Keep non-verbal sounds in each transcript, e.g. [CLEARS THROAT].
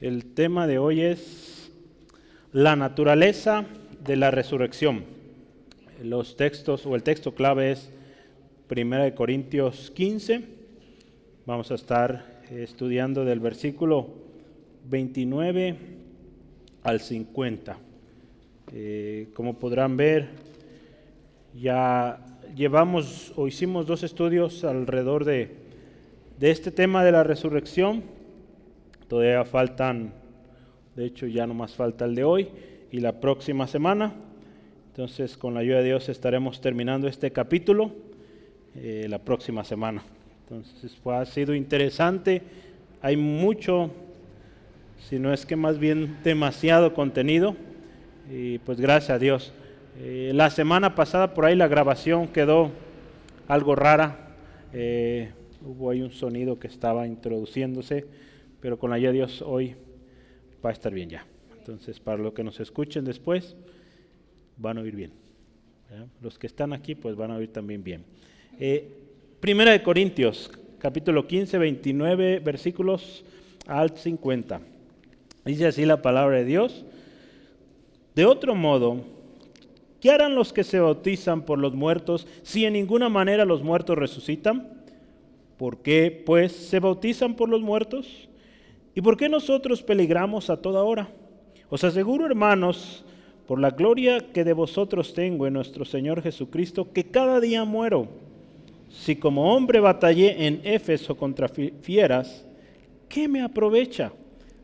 El tema de hoy es la naturaleza de la resurrección. Los textos o el texto clave es 1 Corintios 15. Vamos a estar estudiando del versículo 29 al 50. Eh, como podrán ver, ya llevamos o hicimos dos estudios alrededor de, de este tema de la resurrección. Todavía faltan, de hecho ya no más falta el de hoy y la próxima semana. Entonces con la ayuda de Dios estaremos terminando este capítulo eh, la próxima semana. Entonces fue, ha sido interesante. Hay mucho, si no es que más bien demasiado contenido. Y pues gracias a Dios. Eh, la semana pasada por ahí la grabación quedó algo rara. Eh, hubo ahí un sonido que estaba introduciéndose, pero con la ayuda de Dios hoy va a estar bien ya. Entonces, para los que nos escuchen después, van a oír bien. Los que están aquí, pues van a oír también bien. Eh, primera de Corintios, capítulo 15, 29 versículos al 50. Dice así la palabra de Dios. De otro modo, ¿Qué harán los que se bautizan por los muertos si en ninguna manera los muertos resucitan? ¿Por qué, pues, se bautizan por los muertos? ¿Y por qué nosotros peligramos a toda hora? Os aseguro, hermanos, por la gloria que de vosotros tengo en nuestro Señor Jesucristo, que cada día muero. Si como hombre batallé en Éfeso contra fieras, ¿qué me aprovecha?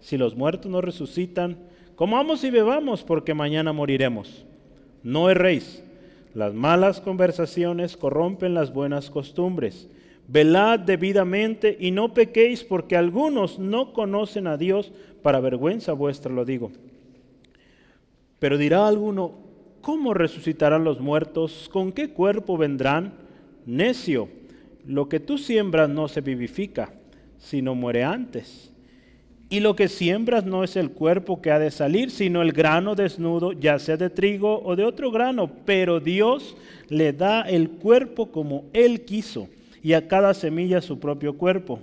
Si los muertos no resucitan, comamos y bebamos, porque mañana moriremos. No erréis. Las malas conversaciones corrompen las buenas costumbres. Velad debidamente y no pequéis porque algunos no conocen a Dios, para vergüenza vuestra lo digo. Pero dirá alguno, ¿cómo resucitarán los muertos? ¿Con qué cuerpo vendrán? Necio, lo que tú siembras no se vivifica, sino muere antes. Y lo que siembras no es el cuerpo que ha de salir, sino el grano desnudo, ya sea de trigo o de otro grano. Pero Dios le da el cuerpo como Él quiso, y a cada semilla su propio cuerpo.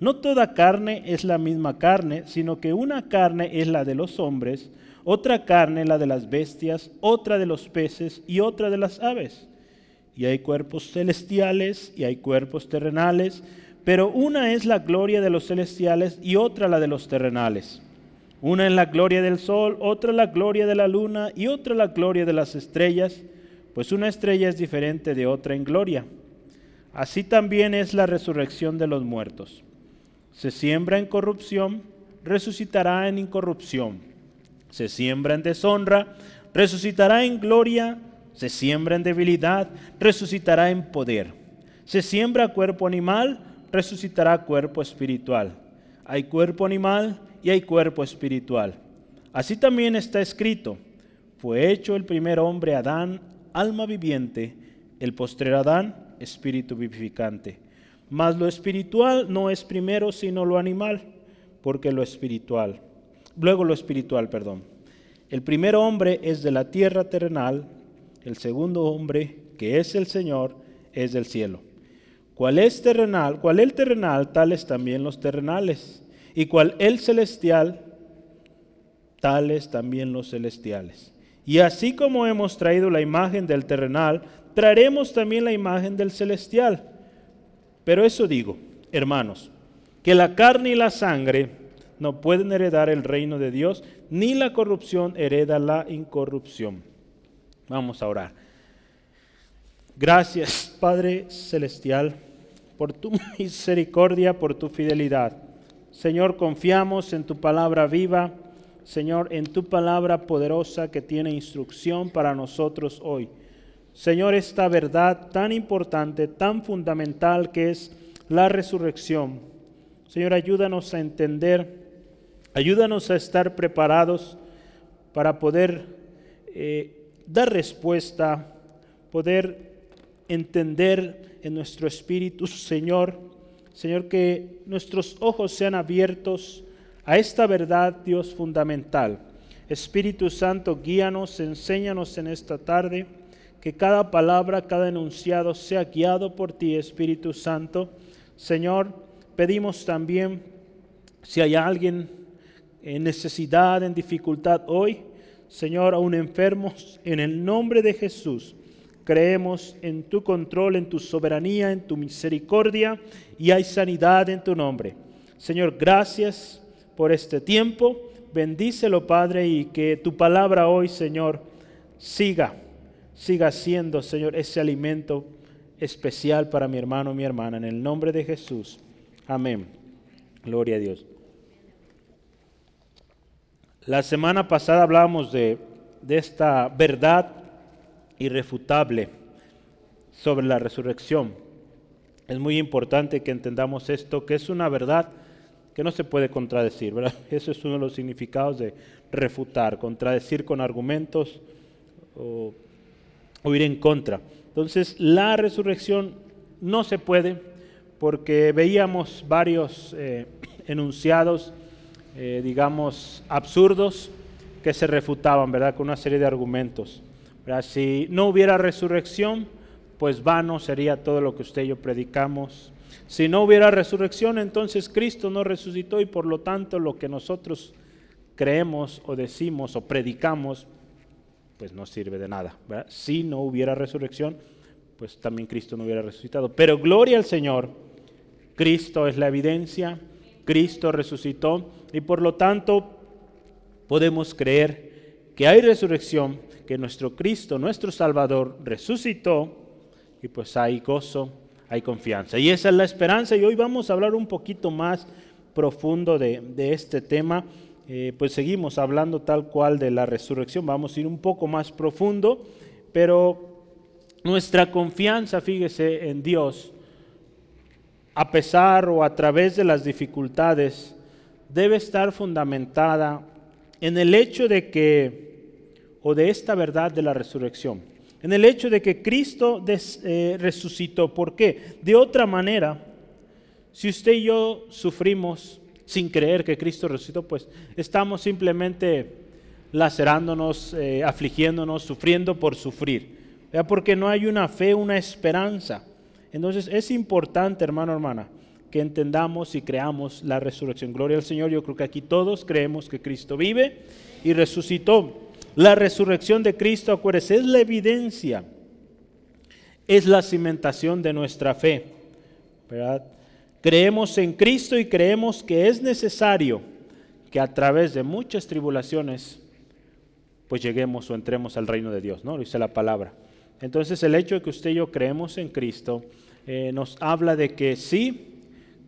No toda carne es la misma carne, sino que una carne es la de los hombres, otra carne la de las bestias, otra de los peces y otra de las aves. Y hay cuerpos celestiales y hay cuerpos terrenales pero una es la gloria de los celestiales y otra la de los terrenales. Una es la gloria del sol, otra la gloria de la luna y otra la gloria de las estrellas, pues una estrella es diferente de otra en gloria. Así también es la resurrección de los muertos. Se siembra en corrupción, resucitará en incorrupción. Se siembra en deshonra, resucitará en gloria. Se siembra en debilidad, resucitará en poder. Se siembra cuerpo animal, resucitará cuerpo espiritual. Hay cuerpo animal y hay cuerpo espiritual. Así también está escrito, fue hecho el primer hombre Adán, alma viviente, el postrer Adán, espíritu vivificante. Mas lo espiritual no es primero sino lo animal, porque lo espiritual, luego lo espiritual, perdón. El primer hombre es de la tierra terrenal, el segundo hombre, que es el Señor, es del cielo. Cual es terrenal, cual el terrenal, tales también los terrenales. Y cual el celestial, tales también los celestiales. Y así como hemos traído la imagen del terrenal, traeremos también la imagen del celestial. Pero eso digo, hermanos, que la carne y la sangre no pueden heredar el reino de Dios, ni la corrupción hereda la incorrupción. Vamos a orar. Gracias, Padre Celestial por tu [LAUGHS] misericordia, por tu fidelidad. Señor, confiamos en tu palabra viva, Señor, en tu palabra poderosa que tiene instrucción para nosotros hoy. Señor, esta verdad tan importante, tan fundamental que es la resurrección. Señor, ayúdanos a entender, ayúdanos a estar preparados para poder eh, dar respuesta, poder entender en nuestro espíritu, Señor. Señor, que nuestros ojos sean abiertos a esta verdad, Dios, fundamental. Espíritu Santo, guíanos, enséñanos en esta tarde, que cada palabra, cada enunciado sea guiado por ti, Espíritu Santo. Señor, pedimos también, si hay alguien en necesidad, en dificultad hoy, Señor, aún enfermos, en el nombre de Jesús, creemos en tu control, en tu soberanía, en tu misericordia y hay sanidad en tu nombre. Señor, gracias por este tiempo. Bendícelo, Padre, y que tu palabra hoy, Señor, siga, siga siendo, Señor, ese alimento especial para mi hermano y mi hermana. En el nombre de Jesús. Amén. Gloria a Dios. La semana pasada hablábamos de, de esta verdad irrefutable sobre la resurrección. Es muy importante que entendamos esto, que es una verdad que no se puede contradecir, ¿verdad? [LAUGHS] Eso es uno de los significados de refutar, contradecir con argumentos o, ir en contra. Entonces, la resurrección no se puede porque veíamos varios eh, [CLEARS THROAT] enunciados, eh, digamos, absurdos que se refutaban, ¿verdad? Con una serie de argumentos. Si no hubiera resurrección, pues vano sería todo lo que usted y yo predicamos. Si no hubiera resurrección, entonces Cristo no resucitó y por lo tanto lo que nosotros creemos o decimos o predicamos, pues no sirve de nada. Si no hubiera resurrección, pues también Cristo no hubiera resucitado. Pero gloria al Señor, Cristo es la evidencia, Cristo resucitó y por lo tanto podemos creer que hay resurrección que nuestro Cristo, nuestro Salvador, resucitó y pues hay gozo, hay confianza. Y esa es la esperanza y hoy vamos a hablar un poquito más profundo de, este tema. Eh, pues seguimos hablando tal cual de la resurrección, vamos a ir un poco más profundo, pero nuestra confianza, fíjese, en Dios, a pesar o a través de las dificultades, debe estar fundamentada en el hecho de que o de esta verdad de la resurrección. En el hecho de que Cristo eh, resucitó. ¿Por qué? De otra manera, si usted y yo sufrimos sin creer que Cristo resucitó, pues estamos simplemente lacerándonos, eh, afligiéndonos, sufriendo por sufrir. Porque no hay una fe, una esperanza. Entonces es importante, hermano, hermana, que entendamos y creamos la resurrección. Gloria al Señor. Yo creo que aquí todos creemos que Cristo vive y resucitó. La resurrección de Cristo, acuérdense, es la evidencia, es la cimentación de nuestra fe. Creemos en Cristo y creemos que es necesario que a través de muchas tribulaciones, pues lleguemos o entremos al reino de Dios, ¿no? dice la palabra. Entonces el hecho de que usted y yo creemos en Cristo eh, nos habla de que sí,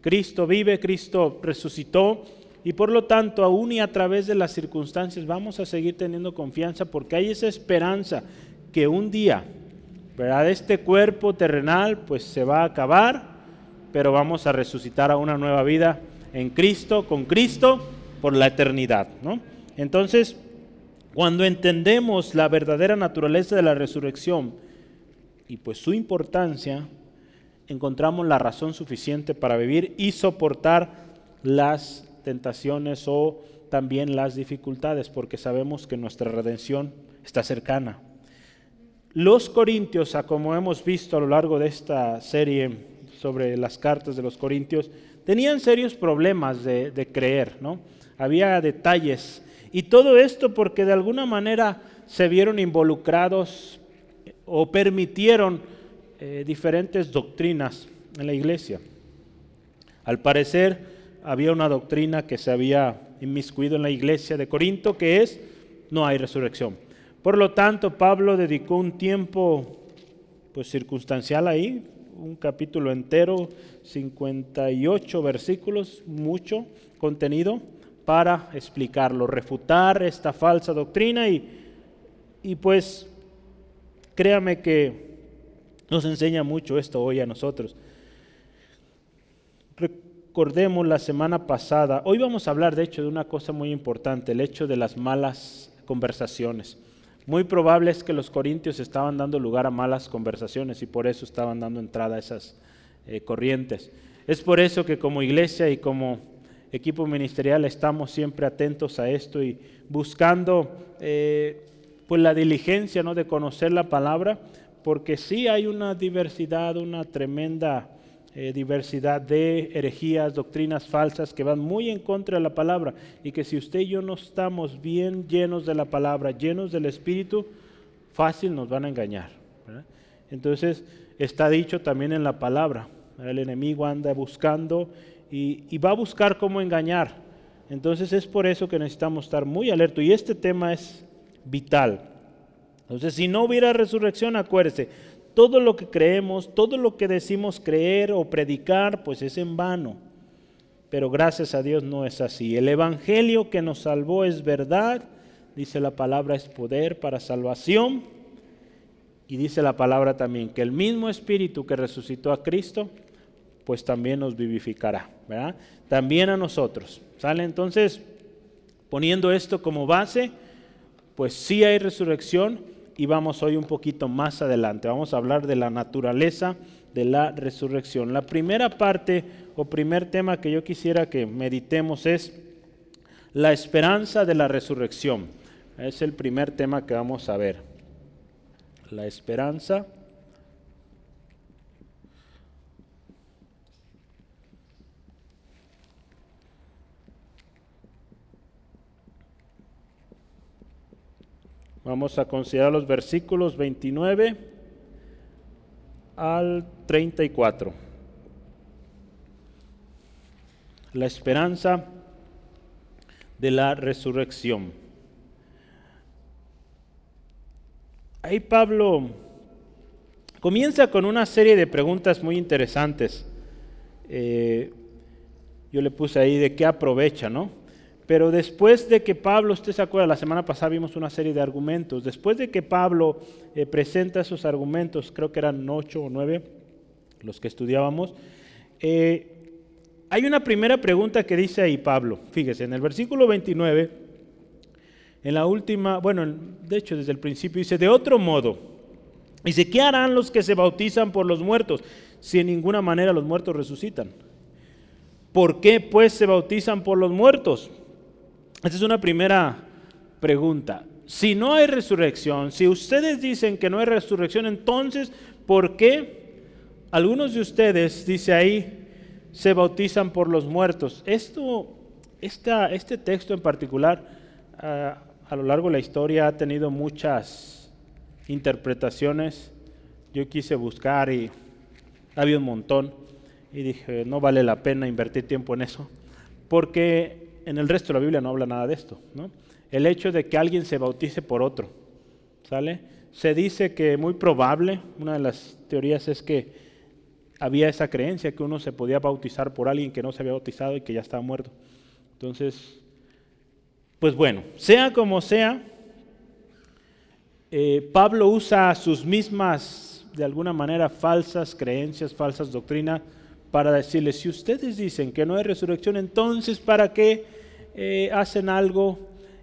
Cristo vive, Cristo resucitó, y por lo tanto, aún y a través de las circunstancias, vamos a seguir teniendo confianza porque hay esa esperanza que un día, ¿verdad? Este cuerpo terrenal pues se va a acabar, pero vamos a resucitar a una nueva vida en Cristo, con Cristo, por la eternidad, ¿no? Entonces, cuando entendemos la verdadera naturaleza de la resurrección y pues su importancia, encontramos la razón suficiente para vivir y soportar las tentaciones o también las dificultades, porque sabemos que nuestra redención está cercana. Los corintios, como hemos visto a lo largo de esta serie sobre las cartas de los corintios, tenían serios problemas de, creer, ¿no? Había detalles. Y todo esto porque de alguna manera se vieron involucrados o permitieron eh, diferentes doctrinas en la iglesia. Al parecer, había una doctrina que se había inmiscuido en la iglesia de Corinto, que es no hay resurrección. Por lo tanto, Pablo dedicó un tiempo pues circunstancial ahí, un capítulo entero, 58 versículos, mucho contenido para explicarlo, refutar esta falsa doctrina y, y pues créame que nos enseña mucho esto hoy a nosotros recordemos la semana pasada, hoy vamos a hablar de hecho de una cosa muy importante, el hecho de las malas conversaciones. Muy probable es que los corintios estaban dando lugar a malas conversaciones y por eso estaban dando entrada a esas eh, corrientes. Es por eso que como iglesia y como equipo ministerial estamos siempre atentos a esto y buscando eh, pues la diligencia ¿no? de conocer la palabra, porque sí hay una diversidad, una tremenda eh, diversidad de herejías, doctrinas falsas que van muy en contra de la palabra y que si usted y yo no estamos bien llenos de la palabra, llenos del Espíritu, fácil nos van a engañar. Entonces está dicho también en la palabra, el enemigo anda buscando y, y va a buscar cómo engañar. Entonces es por eso que necesitamos estar muy alertos y este tema es vital. Entonces si no hubiera resurrección, acuérdese, todo lo que creemos, todo lo que decimos creer o predicar, pues es en vano. Pero gracias a Dios no es así. El Evangelio que nos salvó es verdad, dice la palabra es poder para salvación. Y dice la palabra también que el mismo Espíritu que resucitó a Cristo, pues también nos vivificará, ¿verdad? También a nosotros. ¿Sale? Entonces, poniendo esto como base, pues sí hay resurrección, y vamos hoy un poquito más adelante. Vamos a hablar de la naturaleza de la resurrección. La primera parte o primer tema que yo quisiera que meditemos es la esperanza de la resurrección. Es el primer tema que vamos a ver. La esperanza Vamos a considerar los versículos 29 al 34. La esperanza de la resurrección. Ahí Pablo comienza con una serie de preguntas muy interesantes. Eh, yo le puse ahí de qué aprovecha, ¿no? Pero después de que Pablo, usted se acuerda, la semana pasada vimos una serie de argumentos, después de que Pablo eh, presenta esos argumentos, creo que eran ocho o nueve los que estudiábamos, eh, hay una primera pregunta que dice ahí Pablo, fíjese, en el versículo 29, en la última, bueno, de hecho desde el principio dice, de otro modo, dice, ¿qué harán los que se bautizan por los muertos si en ninguna manera los muertos resucitan? ¿Por qué pues se bautizan por los muertos? Esta es una primera pregunta. Si no hay resurrección, si ustedes dicen que no hay resurrección, entonces, ¿por qué algunos de ustedes, dice ahí, se bautizan por los muertos? Esto, este texto en particular, ah, a lo largo de la historia ha tenido muchas interpretaciones. Yo quise buscar y había un montón y dije, no vale la pena invertir tiempo en eso, porque en el resto de la Biblia no habla nada de esto. ¿no? El hecho de que alguien se bautice por otro. ¿Sale? Se dice que muy probable, una de las teorías es que había esa creencia que uno se podía bautizar por alguien que no se había bautizado y que ya estaba muerto. Entonces, pues bueno, sea como sea, eh, Pablo usa sus mismas, de alguna manera, falsas creencias, falsas doctrinas, para decirles, si ustedes dicen que no hay resurrección, entonces ¿para qué eh, hacen algo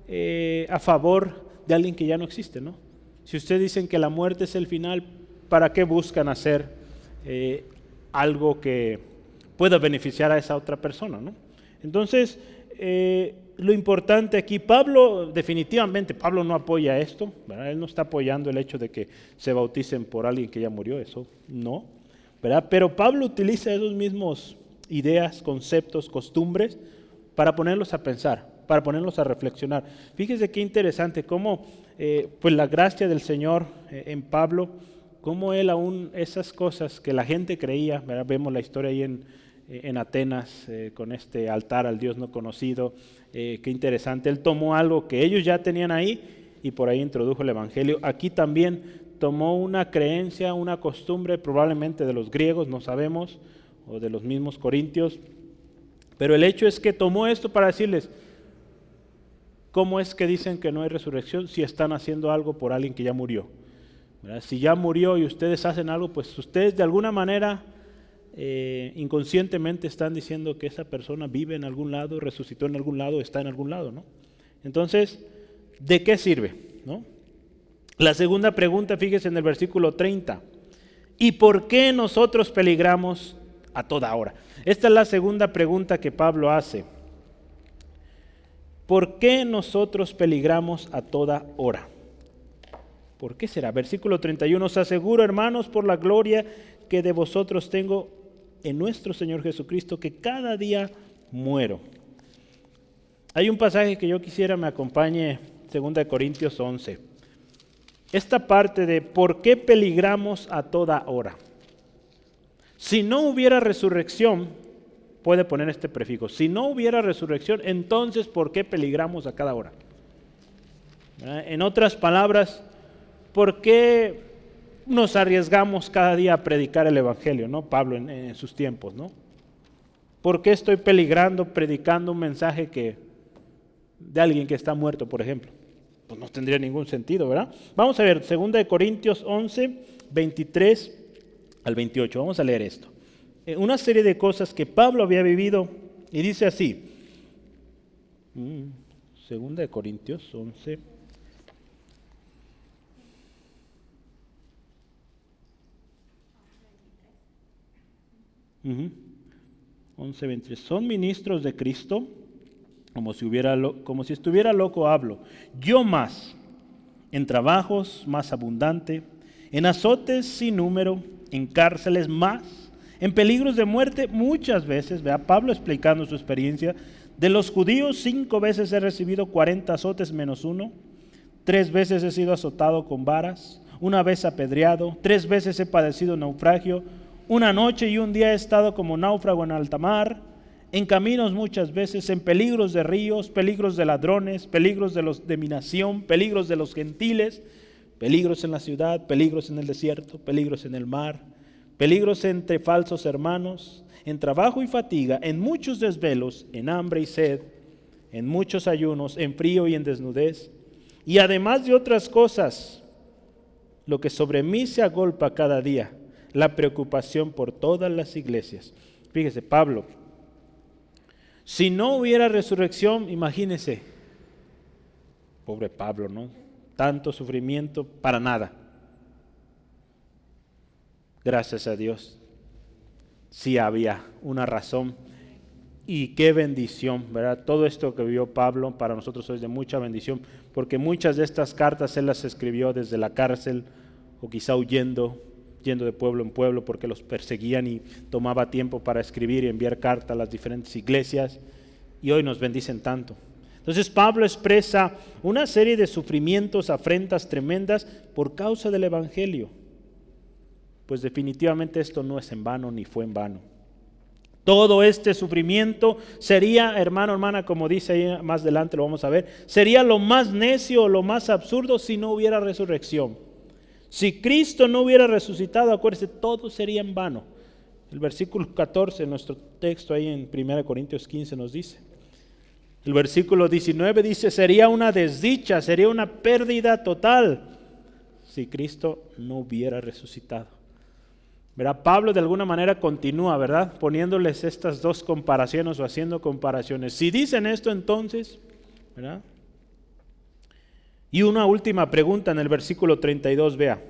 eh, a favor de alguien que ya no existe, ¿no? Si ustedes dicen que la muerte es el final, ¿para qué buscan hacer eh, algo que pueda beneficiar a esa otra persona, ¿no? Entonces, lo importante aquí, Pablo, definitivamente, Pablo no apoya esto, ¿verdad? Él no está apoyando el hecho de que se bauticen por alguien que ya murió, eso no, ¿verdad? Pero Pablo utiliza esos mismos ideas, conceptos, costumbres, para ponerlos a pensar, para ponerlos a reflexionar. Fíjese qué interesante cómo eh, pues la gracia del Señor eh, en Pablo, cómo él aún esas cosas que la gente creía, vemos la historia ahí en, eh, en Atenas con este altar al Dios no conocido, qué interesante, él tomó algo que ellos ya tenían ahí y por ahí introdujo el Evangelio. Aquí también tomó una creencia, una costumbre probablemente de los griegos, no sabemos, o de los mismos corintios, pero el hecho es que tomó esto para decirles, ¿cómo es que dicen que no hay resurrección si están haciendo algo por alguien que ya murió? Si ya murió y ustedes hacen algo, pues ustedes de alguna manera eh, inconscientemente están diciendo que esa persona vive en algún lado, resucitó en algún lado, está en algún lado, ¿no? Entonces, ¿de qué sirve? La segunda pregunta, fíjese en el versículo 30. ¿Y por qué nosotros peligramos a toda hora? Esta es la segunda pregunta que Pablo hace. ¿Por qué nosotros peligramos a toda hora? ¿Por qué será? Versículo 31, os aseguro, hermanos, por la gloria que de vosotros tengo, en nuestro Señor Jesucristo que cada día muero. Hay un pasaje que yo quisiera me acompañe, 2 Corintios 11. Esta parte de por qué peligramos a toda hora. Si no hubiera resurrección, puede poner este prefijo, si no hubiera resurrección, entonces ¿por qué peligramos a cada hora? En otras palabras, ¿por qué nos arriesgamos cada día a predicar el Evangelio, ¿no? Pablo en, sus tiempos, ¿no? ¿Por qué estoy peligrando predicando un mensaje que de alguien que está muerto, por ejemplo? Pues no tendría ningún sentido, ¿verdad? Vamos a ver, 2 Corintios 11, 23 al 28. Vamos a leer esto. Eh, una serie de cosas que Pablo había vivido y dice así. Mm, segunda de Corintios 11. 11.23. Son ministros de Cristo, como si, hubiera, como si estuviera loco hablo. Yo más, en trabajos más abundante, en azotes sin número, en cárceles más, en peligros de muerte muchas veces. Vea Pablo explicando su experiencia. De los judíos cinco veces he recibido 40 azotes menos uno. Tres veces he sido azotado con varas. Una vez apedreado. Tres veces he padecido naufragio una noche y un día he estado como náufrago en alta mar, en caminos muchas veces, en peligros de ríos, peligros de ladrones, peligros de, los, de mi nación, peligros de los gentiles, peligros en la ciudad, peligros en el desierto, peligros en el mar, peligros entre falsos hermanos, en trabajo y fatiga, en muchos desvelos, en hambre y sed, en muchos ayunos, en frío y en desnudez, y además de otras cosas, lo que sobre mí se agolpa cada día la preocupación por todas las iglesias. Fíjese, Pablo, si no hubiera resurrección, imagínese, pobre Pablo, ¿no? Tanto sufrimiento para nada. Gracias a Dios, sí había una razón. Y qué bendición, ¿verdad? Todo esto que vio Pablo para nosotros es de mucha bendición, porque muchas de estas cartas él las escribió desde la cárcel o quizá huyendo yendo de pueblo en pueblo porque los perseguían y tomaba tiempo para escribir y enviar cartas a las diferentes iglesias y hoy nos bendicen tanto. Entonces Pablo expresa una serie de sufrimientos, afrentas tremendas por causa del Evangelio. Pues definitivamente esto no es en vano ni fue en vano. Todo este sufrimiento sería, hermano, hermana, como dice ahí más adelante, lo vamos a ver, sería lo más necio lo más absurdo si no hubiera resurrección. Si Cristo no hubiera resucitado, acuérdense, todo sería en vano. El versículo 14, nuestro texto ahí en 1 Corintios 15 nos dice. El versículo 19 dice, sería una desdicha, sería una pérdida total si Cristo no hubiera resucitado. Verá, Pablo de alguna manera continúa, ¿verdad? Poniéndoles estas dos comparaciones o haciendo comparaciones. Si dicen esto entonces, ¿verdad? Y una última pregunta en el versículo 32, vea.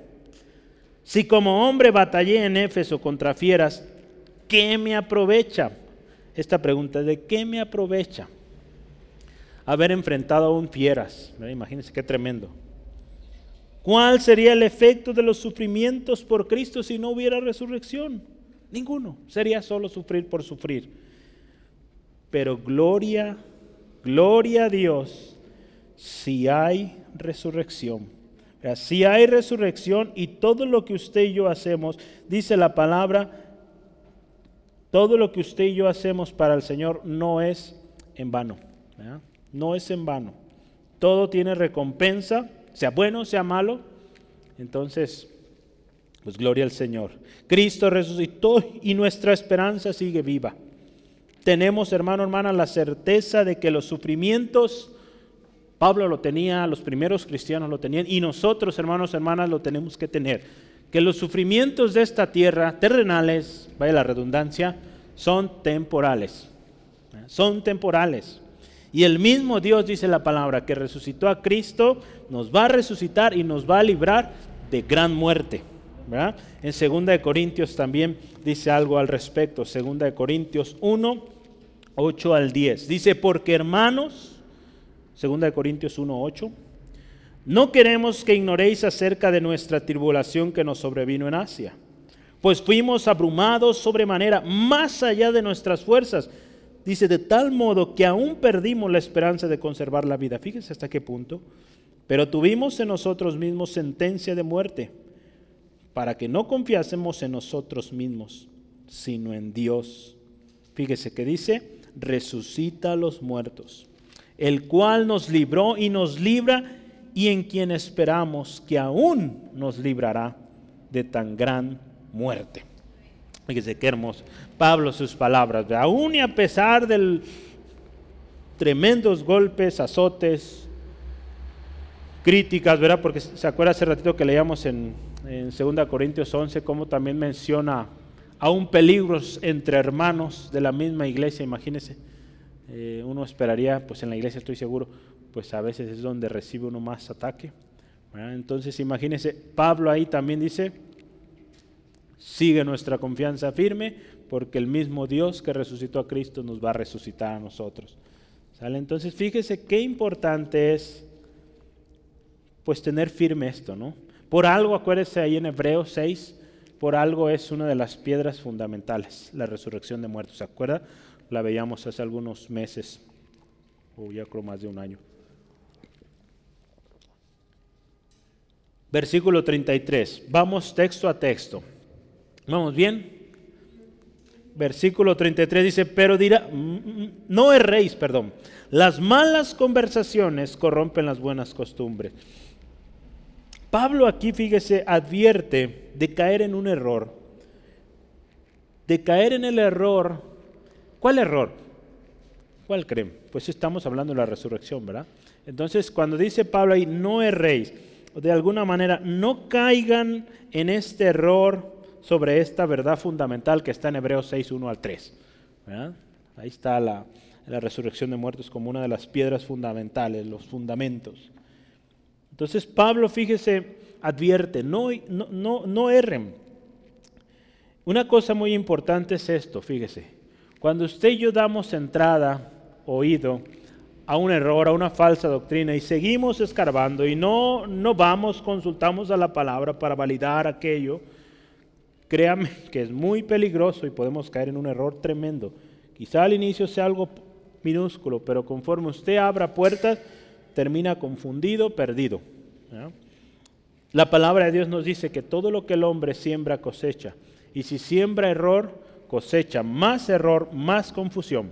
Si como hombre batallé en Éfeso contra fieras, ¿qué me aprovecha? Esta pregunta, ¿de qué me aprovecha? Haber enfrentado a un fieras. Imagínense qué tremendo. ¿Cuál sería el efecto de los sufrimientos por Cristo si no hubiera resurrección? Ninguno. Sería solo sufrir por sufrir. Pero gloria, gloria a Dios si hay resurrección. Si hay resurrección y todo lo que usted y yo hacemos, dice la palabra, todo lo que usted y yo hacemos para el Señor no es en vano. No es en vano. Todo tiene recompensa, sea bueno, sea malo. Entonces, pues gloria al Señor. Cristo resucitó y nuestra esperanza sigue viva. Tenemos, hermano, hermana, la certeza de que los sufrimientos Pablo lo tenía, los primeros cristianos lo tenían y nosotros, hermanos, hermanas, lo tenemos que tener. Que los sufrimientos de esta tierra, terrenales, vaya la redundancia, son temporales. Son temporales. Y el mismo Dios dice la palabra que resucitó a Cristo, nos va a resucitar y nos va a librar de gran muerte. En 2 Corintios también dice algo al respecto. 2 Corintios 1, 8 al 10. Dice, porque hermanos, Segunda de Corintios 1:8. No queremos que ignoréis acerca de nuestra tribulación que nos sobrevino en Asia, pues fuimos abrumados sobremanera, más allá de nuestras fuerzas. Dice, de tal modo que aún perdimos la esperanza de conservar la vida. Fíjense hasta qué punto. Pero tuvimos en nosotros mismos sentencia de muerte, para que no confiásemos en nosotros mismos, sino en Dios. Fíjese que dice, resucita a los muertos, el cual nos libró y nos libra y en quien esperamos que aún nos librará de tan gran muerte. Fíjese qué hermoso. Pablo sus palabras, aún y a pesar de tremendos golpes, azotes, críticas, ¿verdad? Porque se acuerda hace ratito que leíamos en, en 2 Corintios 11 cómo también menciona aún peligros entre hermanos de la misma iglesia, imagínese. Eh, uno esperaría, pues en la iglesia estoy seguro, pues a veces es donde recibe uno más ataque. Entonces imagínese, Pablo ahí también dice, sigue nuestra confianza firme, porque el mismo Dios que resucitó a Cristo nos va a resucitar a nosotros. Entonces fíjese qué importante es pues tener firme esto, ¿no? Por algo, acuérdese ahí en Hebreos 6, por algo es una de las piedras fundamentales, la resurrección de muertos. ¿Se acuerda? La veíamos hace algunos meses, o ya creo más de un año. Versículo 33. Vamos texto a texto. ¿Vamos bien? Versículo 33 dice, pero dirá, mm, mm, no erréis, perdón, las malas conversaciones corrompen las buenas costumbres. Pablo aquí, fíjese, advierte de caer en un error. De caer en el error. ¿Cuál error? ¿Cuál creen? Pues estamos hablando de la resurrección, ¿verdad? Entonces, cuando dice Pablo ahí, no erréis, de alguna manera, no caigan en este error sobre esta verdad fundamental que está en Hebreos 6, 1 al 3. Ahí está la, la resurrección de muertos como una de las piedras fundamentales, los fundamentos. Entonces Pablo, fíjese, advierte, no, no, no, erren. Una cosa muy importante es esto, fíjese. Cuando usted y yo damos entrada, oído, a un error, a una falsa doctrina y seguimos escarbando y no, no vamos, consultamos a la palabra para validar aquello, créame que es muy peligroso y podemos caer en un error tremendo. Quizá al inicio sea algo minúsculo, pero conforme usted abra puertas, termina confundido, perdido. La palabra de Dios nos dice que todo lo que el hombre siembra cosecha. Y si siembra error, cosecha más error, más confusión.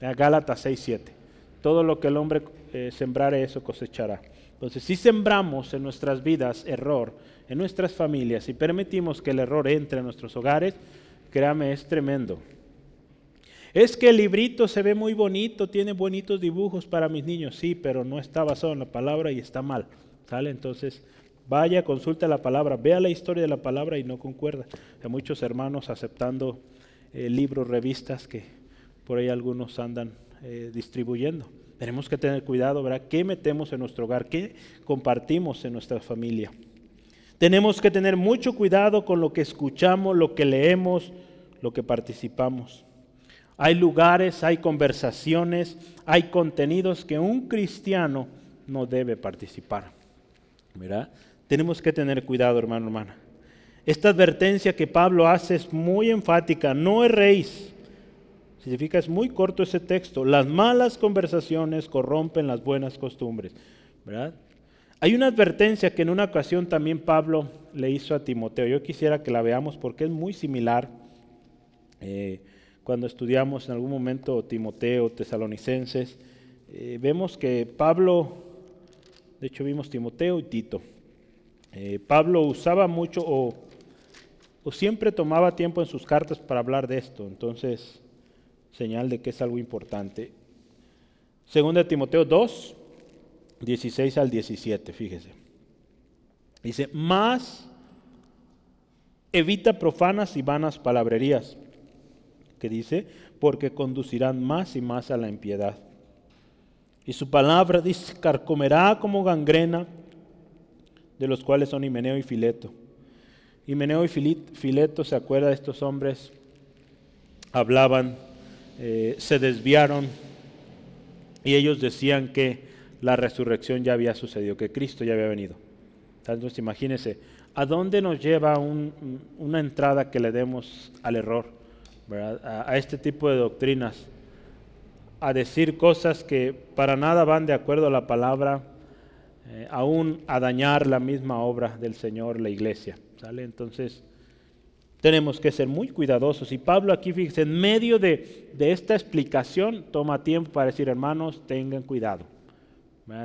Gálatas 6, 7. Todo lo que el hombre eh, eso cosechará. Entonces, si sembramos en nuestras vidas error, en nuestras familias, y permitimos que el error entre en nuestros hogares, créame, es tremendo. Es que el librito se ve muy bonito, tiene bonitos dibujos para mis niños, sí, pero no está basado en la palabra y está mal. ¿Sale? Entonces, vaya, consulta la palabra, vea la historia de la palabra y no concuerda. Hay muchos hermanos aceptando eh, libros, revistas que por ahí algunos andan eh, distribuyendo. Tenemos que tener cuidado, ¿verdad? ¿Qué metemos en nuestro hogar? ¿Qué compartimos en nuestra familia? Tenemos que tener mucho cuidado con lo que escuchamos, lo que leemos, lo que participamos. Hay lugares, hay conversaciones, hay contenidos que un cristiano no debe participar. ¿verdad? Tenemos que tener cuidado, hermano, hermana. Esta advertencia que Pablo hace es muy enfática, no erréis. Significa, es muy corto ese texto. Las malas conversaciones corrompen las buenas costumbres. ¿verdad? Hay una advertencia que en una ocasión también Pablo le hizo a Timoteo. Yo quisiera que la veamos porque es muy similar. Eh, cuando estudiamos en algún momento Timoteo, tesalonicenses, eh, vemos que Pablo, de hecho vimos Timoteo y Tito, eh, Pablo usaba mucho o, o siempre tomaba tiempo en sus cartas para hablar de esto, entonces señal de que es algo importante. Segunda de Timoteo 2, 16 al 17, fíjese. Dice, más evita profanas y vanas palabrerías que dice, porque conducirán más y más a la impiedad. Y su palabra dice, carcomerá como gangrena, de los cuales son Himeneo y Fileto. Himeneo y Fileto, ¿se acuerda de estos hombres? Hablaban, eh, se desviaron y ellos decían que la resurrección ya había sucedido, que Cristo ya había venido. Entonces imagínense, ¿A dónde nos lleva una entrada que le demos al error? A, este tipo de doctrinas. A decir cosas que para nada van de acuerdo a la palabra, eh, aún a dañar la misma obra del Señor, la iglesia. ¿sale? Entonces, tenemos que ser muy cuidadosos. Y Pablo aquí, fíjense, en medio de, esta explicación, toma tiempo para decir, hermanos, tengan cuidado.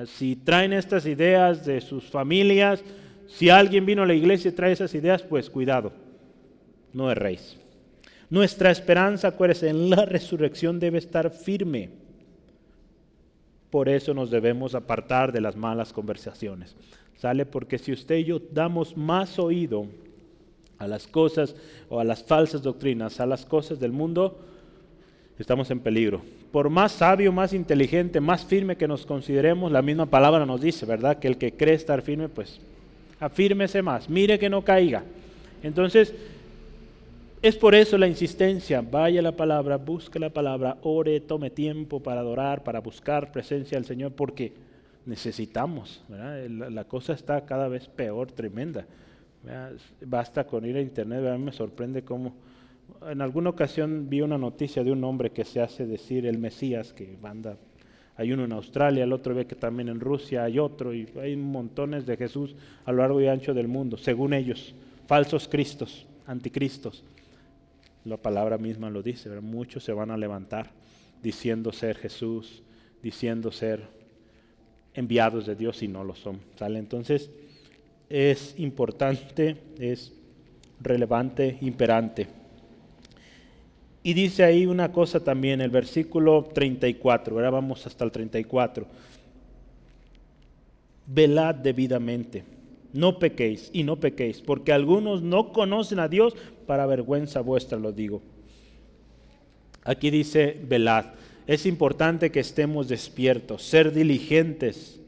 Si traen estas ideas de sus familias, si alguien vino a la iglesia y trae esas ideas, pues cuidado, no erréis. Nuestra esperanza, acuérdense, en la resurrección debe estar firme. Por eso nos debemos apartar de las malas conversaciones. ¿Sale? Porque si usted y yo damos más oído a las cosas o a las falsas doctrinas, a las cosas del mundo, estamos en peligro. Por más sabio, más inteligente, más firme que nos consideremos, la misma palabra nos dice, ¿verdad? Que el que cree estar firme, pues afírmese más, mire que no caiga. Entonces, es por eso la insistencia, vaya la palabra, busque la palabra, ore, tome tiempo para adorar, para buscar presencia del Señor, porque necesitamos, ¿verdad? La cosa está cada vez peor, tremenda. Basta con ir a internet, me sorprende cómo... En alguna ocasión vi una noticia de un hombre que se hace decir el Mesías, que manda, hay uno en Australia, el otro ve que también en Rusia hay otro, y hay montones de Jesús a lo largo y ancho del mundo, según ellos, falsos cristos, anticristos. La palabra misma lo dice, muchos se van a levantar diciendo ser Jesús, diciendo ser enviados de Dios y no lo son. Entonces, es importante, es relevante, imperante. Y dice ahí una cosa también, el versículo 34, ahora vamos hasta el 34. Velad debidamente, no pequéis y no pequéis, porque algunos no conocen a Dios, para vergüenza vuestra lo digo. Aquí dice velad. Es importante que estemos despiertos, ser diligentes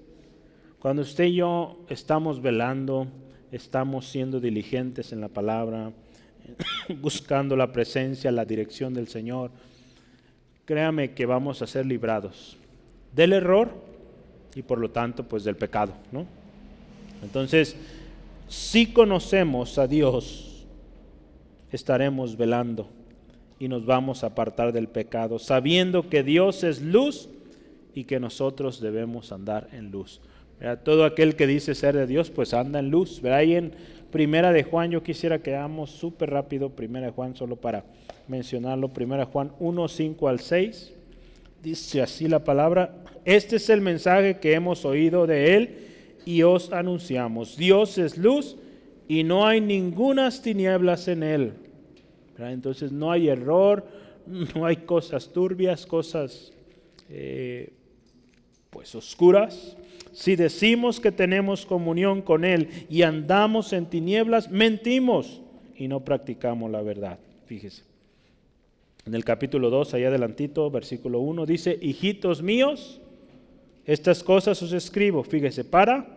cuando usted y yo estamos velando, estamos siendo diligentes en la palabra, [COUGHS] buscando la presencia, la dirección del Señor, créame que vamos a ser librados del error y por lo tanto pues del pecado, ¿no? Entonces, si conocemos a Dios, estaremos velando y nos vamos a apartar del pecado, sabiendo que Dios es luz y que nosotros debemos andar en luz. Todo aquel que dice ser de Dios, pues anda en luz. Ahí en Primera de Juan, yo quisiera que hagamos súper rápido Primera de Juan, solo para mencionarlo. Primera de Juan 1, 5 al 6. Dice así la palabra. Este es el mensaje que hemos oído de Él y os anunciamos. Dios es luz y no hay ningunas tinieblas en Él. Entonces no hay error, [LAUGHS] no hay cosas turbias, cosas eh, pues oscuras. Si decimos que tenemos comunión con Él y andamos en tinieblas, mentimos y no practicamos la verdad. Fíjese. En el capítulo 2, allá adelantito, versículo 1, dice, hijitos míos, estas cosas os escribo, fíjese, para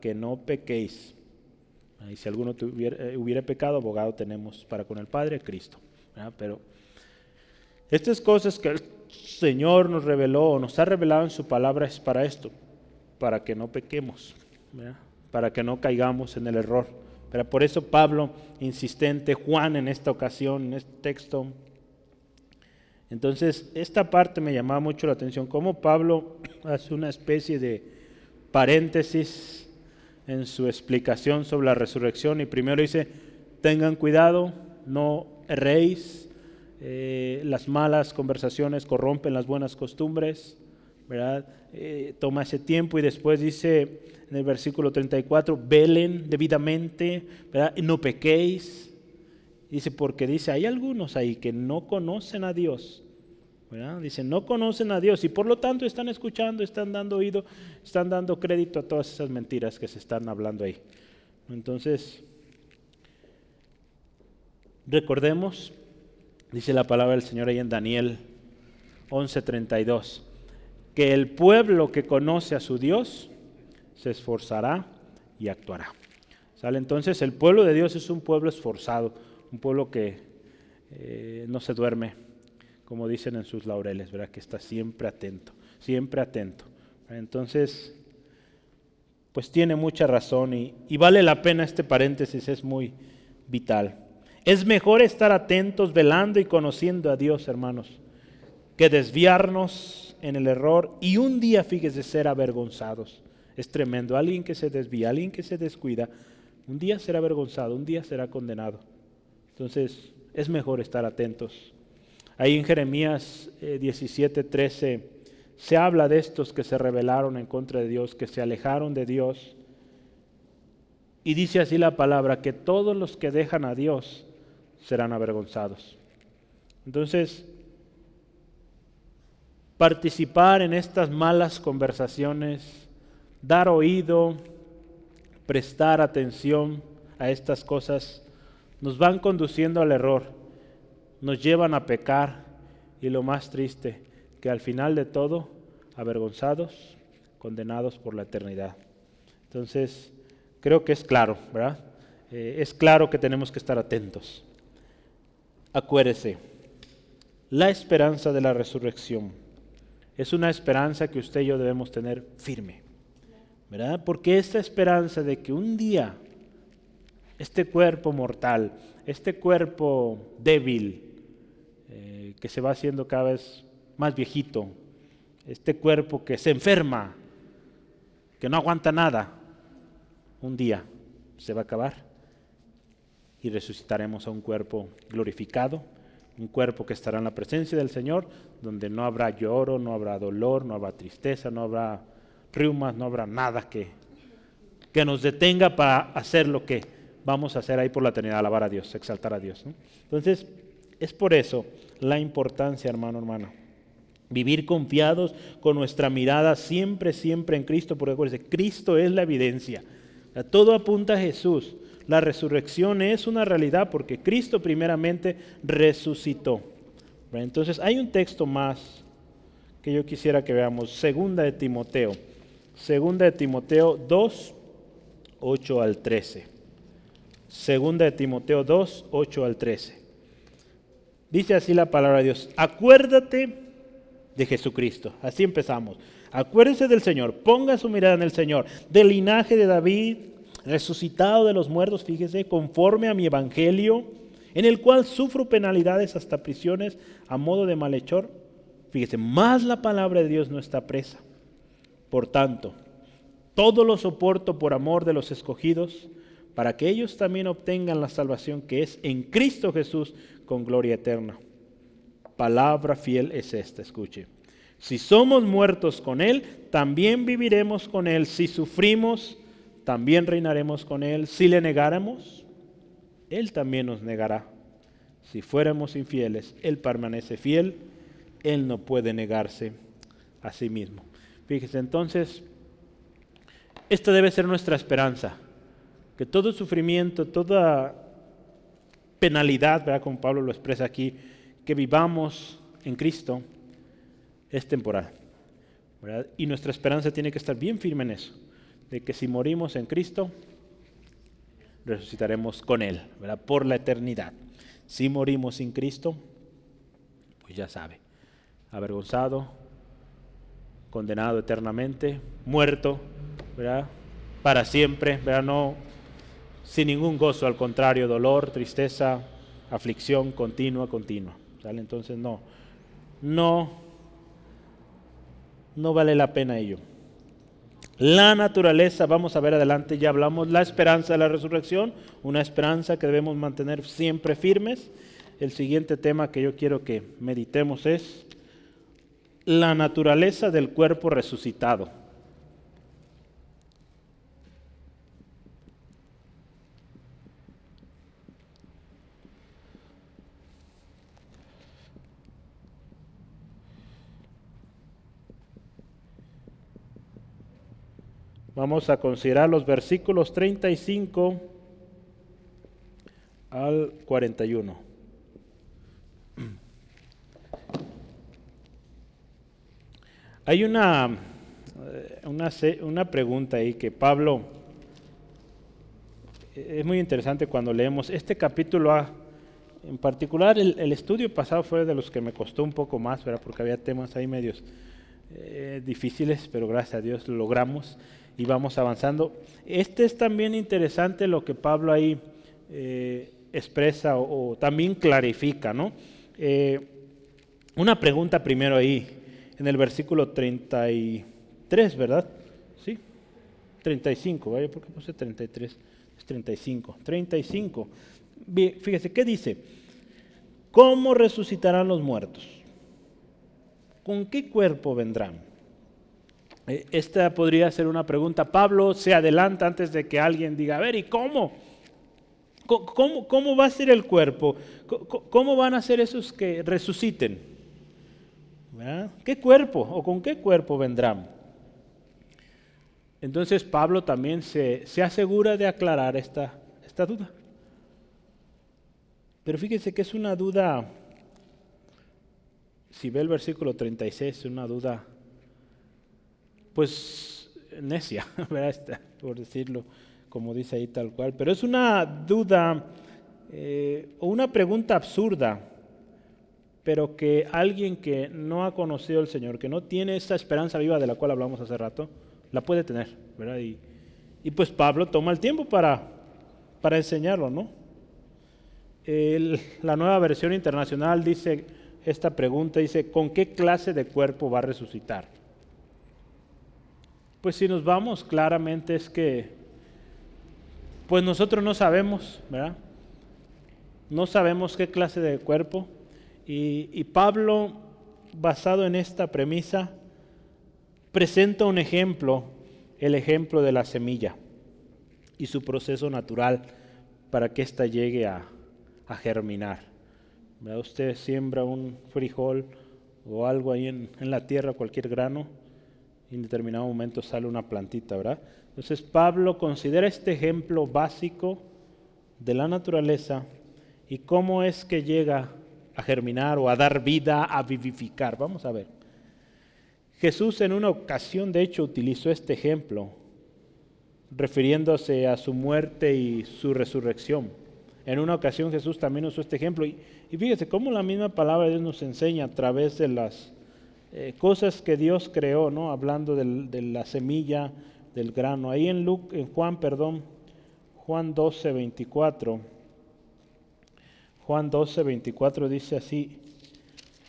que no pequéis. Y si alguno tuviera, eh, hubiera pecado, abogado tenemos para con el Padre, Cristo. Pero estas cosas que el Señor nos reveló, nos ha revelado en su palabra, es para esto, para que no pequemos, para que no caigamos en el error. Pero por eso Pablo, insistente, Juan en esta ocasión, en este texto. Entonces, esta parte me llamaba mucho la atención, cómo Pablo [CLEARS THROAT] hace una especie de paréntesis en su explicación sobre la resurrección y primero dice, tengan cuidado, no erréis, eh, las malas conversaciones corrompen las buenas costumbres, ¿verdad? Eh, toma ese tiempo y después dice en el versículo 34, velen debidamente, ¿verdad? no pequéis. Dice, porque dice, hay algunos ahí que no conocen a Dios. Dice, no conocen a Dios y por lo tanto están escuchando, están dando oído, están dando crédito a todas esas mentiras que se están hablando ahí. Entonces, recordemos, dice la palabra del Señor ahí en Daniel 11:32 que el pueblo que conoce a su Dios se esforzará y actuará. ¿Sale? Entonces el pueblo de Dios es un pueblo esforzado, un pueblo que eh, no se duerme, como dicen en sus laureles, ¿verdad? que está siempre atento, siempre atento. Entonces, pues tiene mucha razón y, y vale la pena este paréntesis, es muy vital. Es mejor estar atentos, velando y conociendo a Dios, hermanos, que desviarnos en el error y un día, fíjese, ser avergonzados. Es tremendo. Alguien que se desvía, alguien que se descuida, un día será avergonzado, un día será condenado. Entonces, es mejor estar atentos. Ahí en Jeremías 17, eh, 13 se habla de estos que se rebelaron en contra de Dios, que se alejaron de Dios. Y dice así la palabra, que todos los que dejan a Dios serán avergonzados. Entonces, participar en estas malas conversaciones, dar oído, prestar atención a estas cosas, nos van conduciendo al error, nos llevan a pecar y lo más triste, que al final de todo, avergonzados, condenados por la eternidad. Entonces, creo que es claro, ¿verdad? Eh, es claro que tenemos que estar atentos. Acuérdese, la esperanza de la resurrección es una esperanza que usted y yo debemos tener firme. ¿verdad? Porque esta esperanza de que un día este cuerpo mortal, este cuerpo débil, eh, que se va haciendo cada vez más viejito, este cuerpo que se enferma, que no aguanta nada, un día se va a acabar y resucitaremos a un cuerpo glorificado, un cuerpo que estará en la presencia del Señor, donde no habrá lloro, no habrá dolor, no habrá tristeza, no habrá riumas, no habrá nada que, que nos detenga para hacer lo que vamos a hacer ahí por la eternidad, alabar a Dios, exaltar a Dios. Entonces, es por eso la importancia, hermano, hermano. Vivir confiados con nuestra mirada siempre, siempre en Cristo, porque acuérdense, Cristo es la evidencia. Todo apunta a Jesús. La resurrección es una realidad porque Cristo primeramente resucitó. Entonces hay un texto más que yo quisiera que veamos, segunda de Timoteo. Segunda de Timoteo 2, 8 al 13. Segunda de Timoteo 2, 8 al 13. Dice así la palabra de Dios. Acuérdate de Jesucristo. Así empezamos. Acuérdese del Señor. Ponga su mirada en el Señor. Del linaje de David, resucitado de los muertos, fíjese, conforme a mi evangelio, en el cual sufro penalidades hasta prisiones a modo de malhechor. Fíjese, más la palabra de Dios no está presa por tanto, todo lo soporto por amor de los escogidos, para que ellos también obtengan la salvación que es en Cristo Jesús con gloria eterna. Palabra fiel es esta, escuche. Si somos muertos con Él, también viviremos con Él. Si sufrimos, también reinaremos con Él. Si le negáramos, Él también nos negará. Si fuéramos infieles, Él permanece fiel. Él no puede negarse a sí mismo. Fíjese, entonces, esta debe ser nuestra esperanza, que todo sufrimiento, toda penalidad, ¿verdad? como Pablo lo expresa aquí, que vivamos en Cristo, es temporal. Y nuestra esperanza tiene que estar bien firme en eso, de que si morimos en Cristo, resucitaremos con Él, ¿verdad? por la eternidad. Si morimos sin Cristo, pues ya sabe, avergonzado, condenado eternamente, muerto, ¿verdad? Para siempre, ¿verdad? No sin ningún gozo, al contrario, dolor, tristeza, aflicción continua, continua. ¿sale? Entonces no, no, no vale la pena ello. La naturaleza, vamos a ver adelante, ya hablamos, la esperanza de la resurrección, una esperanza que debemos mantener siempre firmes. El siguiente tema que yo quiero que meditemos es la naturaleza del cuerpo resucitado. Vamos a considerar los versículos 35 al 41. Hay una, eh, una, una, pregunta ahí que Pablo, eh, es muy interesante cuando leemos este capítulo A, en particular el, estudio pasado fue de los que me costó un poco más, ¿verdad? porque había temas ahí medios eh, difíciles, pero gracias a Dios lo logramos y vamos avanzando. Este es también interesante lo que Pablo ahí eh, expresa o, también clarifica, ¿no? Eh, una pregunta primero ahí, en el versículo 33, ¿verdad? Sí, 35, vaya, ¿por qué puse 33? Es 35, 35. Fíjese, ¿qué dice? ¿Cómo resucitarán los muertos? ¿Con qué cuerpo vendrán? Eh, esta podría ser una pregunta. Pablo se adelanta antes de que alguien diga, a ver, ¿y cómo? ¿Cómo, cómo va a ser el cuerpo? ¿Cómo van a ser esos que resuciten? ¿Qué cuerpo o con qué cuerpo vendrán? Entonces Pablo también se, se asegura de aclarar esta, esta duda. Pero fíjense que es una duda, si ve el versículo 36, es una duda, pues necia, [LAUGHS] por decirlo como dice ahí tal cual, pero es una duda eh, o una pregunta absurda, pero que alguien que no ha conocido al Señor, que no tiene esa esperanza viva de la cual hablamos hace rato, la puede tener, ¿verdad? Y, pues Pablo toma el tiempo para, para enseñarlo, ¿no? la nueva versión internacional dice esta pregunta, dice, ¿con qué clase de cuerpo va a resucitar? Pues si nos vamos, claramente es que pues nosotros no sabemos, ¿verdad? No sabemos qué clase de cuerpo. Y, Pablo, basado en esta premisa, presenta un ejemplo, el ejemplo de la semilla y su proceso natural para que ésta llegue a, germinar. ¿Verdad? Usted siembra un frijol o algo ahí en, en la tierra, cualquier grano, en determinado momento sale una plantita, ¿verdad? Entonces Pablo considera este ejemplo básico de la naturaleza y cómo es que llega a germinar o a dar vida, a vivificar. Vamos a ver. Jesús en una ocasión, de hecho, utilizó este ejemplo, refiriéndose a su muerte y su resurrección. En una ocasión Jesús también usó este ejemplo. Y, fíjese cómo la misma palabra de Dios nos enseña a través de las eh, cosas que Dios creó, ¿no? hablando de la semilla, del grano. Ahí en, en Juan, perdón, Juan 12, 24. Juan 12, 24 dice así,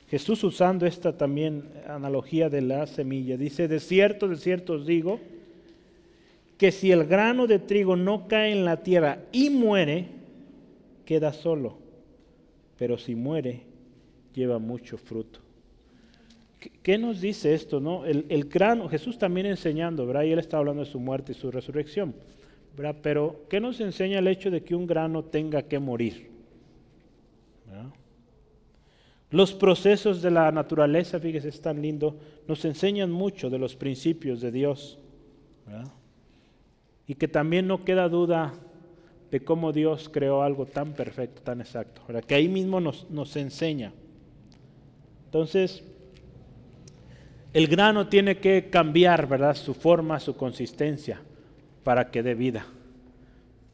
Jesús usando esta también analogía de la semilla, dice, de cierto, de cierto os digo, que si el grano de trigo no cae en la tierra y muere, queda solo, pero si muere, lleva mucho fruto. ¿Qué nos dice esto? No? El, el, grano, Jesús también enseñando, ¿verdad? Y él está hablando de su muerte y su resurrección. ¿verdad? Pero, ¿qué nos enseña el hecho de que un grano tenga que morir? Los procesos de la naturaleza, fíjese, es tan lindo, nos enseñan mucho de los principios de Dios. Y que también no queda duda de cómo Dios creó algo tan perfecto, tan exacto. ¿verdad? Que ahí mismo nos, nos enseña. Entonces, el grano tiene que cambiar, ¿verdad? Su forma, su consistencia para que dé vida.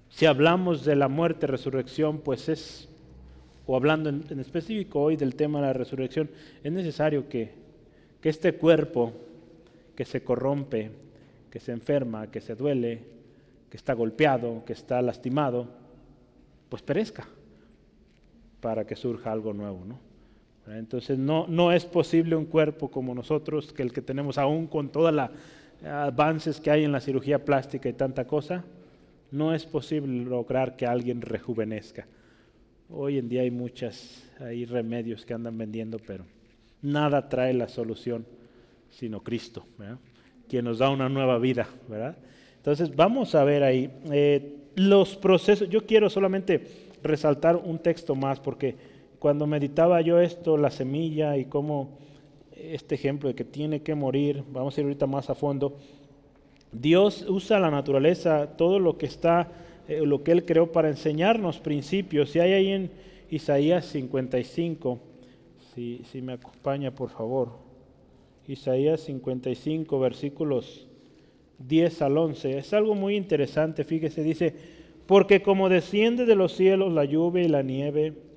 Si hablamos de la muerte, resurrección, pues es, o hablando en, específico hoy del tema de la resurrección, es necesario que, que este cuerpo que se corrompe, que se enferma, que se duele, que está golpeado, que está lastimado, pues perezca para que surja algo nuevo, ¿no? Entonces no, no es posible un cuerpo como nosotros, que el que tenemos aún con todos los avances que hay en la cirugía plástica y tanta cosa, no es posible lograr que alguien rejuvenezca. Hoy en día hay muchos hay remedios que andan vendiendo, pero nada trae la solución sino Cristo, quien nos da una nueva vida. ¿verdad? Entonces vamos a ver ahí eh, los procesos. Yo quiero solamente resaltar un texto más porque cuando meditaba yo esto, la semilla y cómo este ejemplo de que tiene que morir, vamos a ir ahorita más a fondo, Dios usa la naturaleza, todo lo que está, eh, lo que Él creó para enseñarnos principios. Si hay ahí en Isaías 55, si, si me acompaña por favor, Isaías 55, versículos 10 al 11, es algo muy interesante, fíjese, dice, porque como desciende de los cielos la lluvia y la nieve,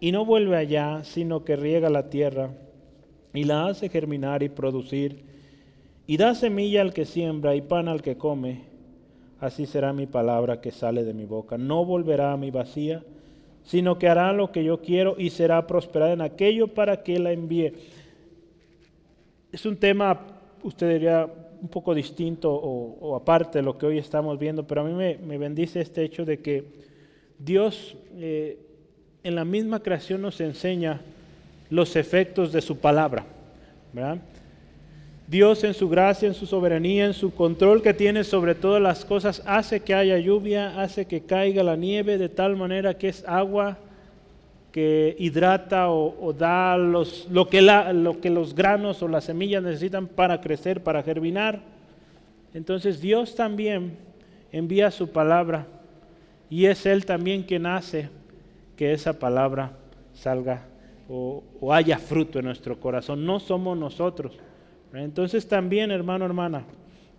y no vuelve allá, sino que riega la tierra y la hace germinar y producir, y da semilla al que siembra y pan al que come, así será mi palabra que sale de mi boca. No volverá a mi vacía, sino que hará lo que yo quiero y será prosperada en aquello para que la envíe. Es un tema, usted diría, un poco distinto o, aparte de lo que hoy estamos viendo, pero a mí me, bendice este hecho de que Dios eh, en la misma creación nos enseña los efectos de su palabra. Dios en su gracia, en su soberanía, en su control que tiene sobre todas las cosas, hace que haya lluvia, hace que caiga la nieve de tal manera que es agua que hidrata o, da los, lo, que lo que los granos o las semillas necesitan para crecer, para germinar. Entonces Dios también envía su palabra y es Él también quien hace que esa palabra salga o, haya fruto en nuestro corazón. No somos nosotros. Entonces también, hermano, hermana,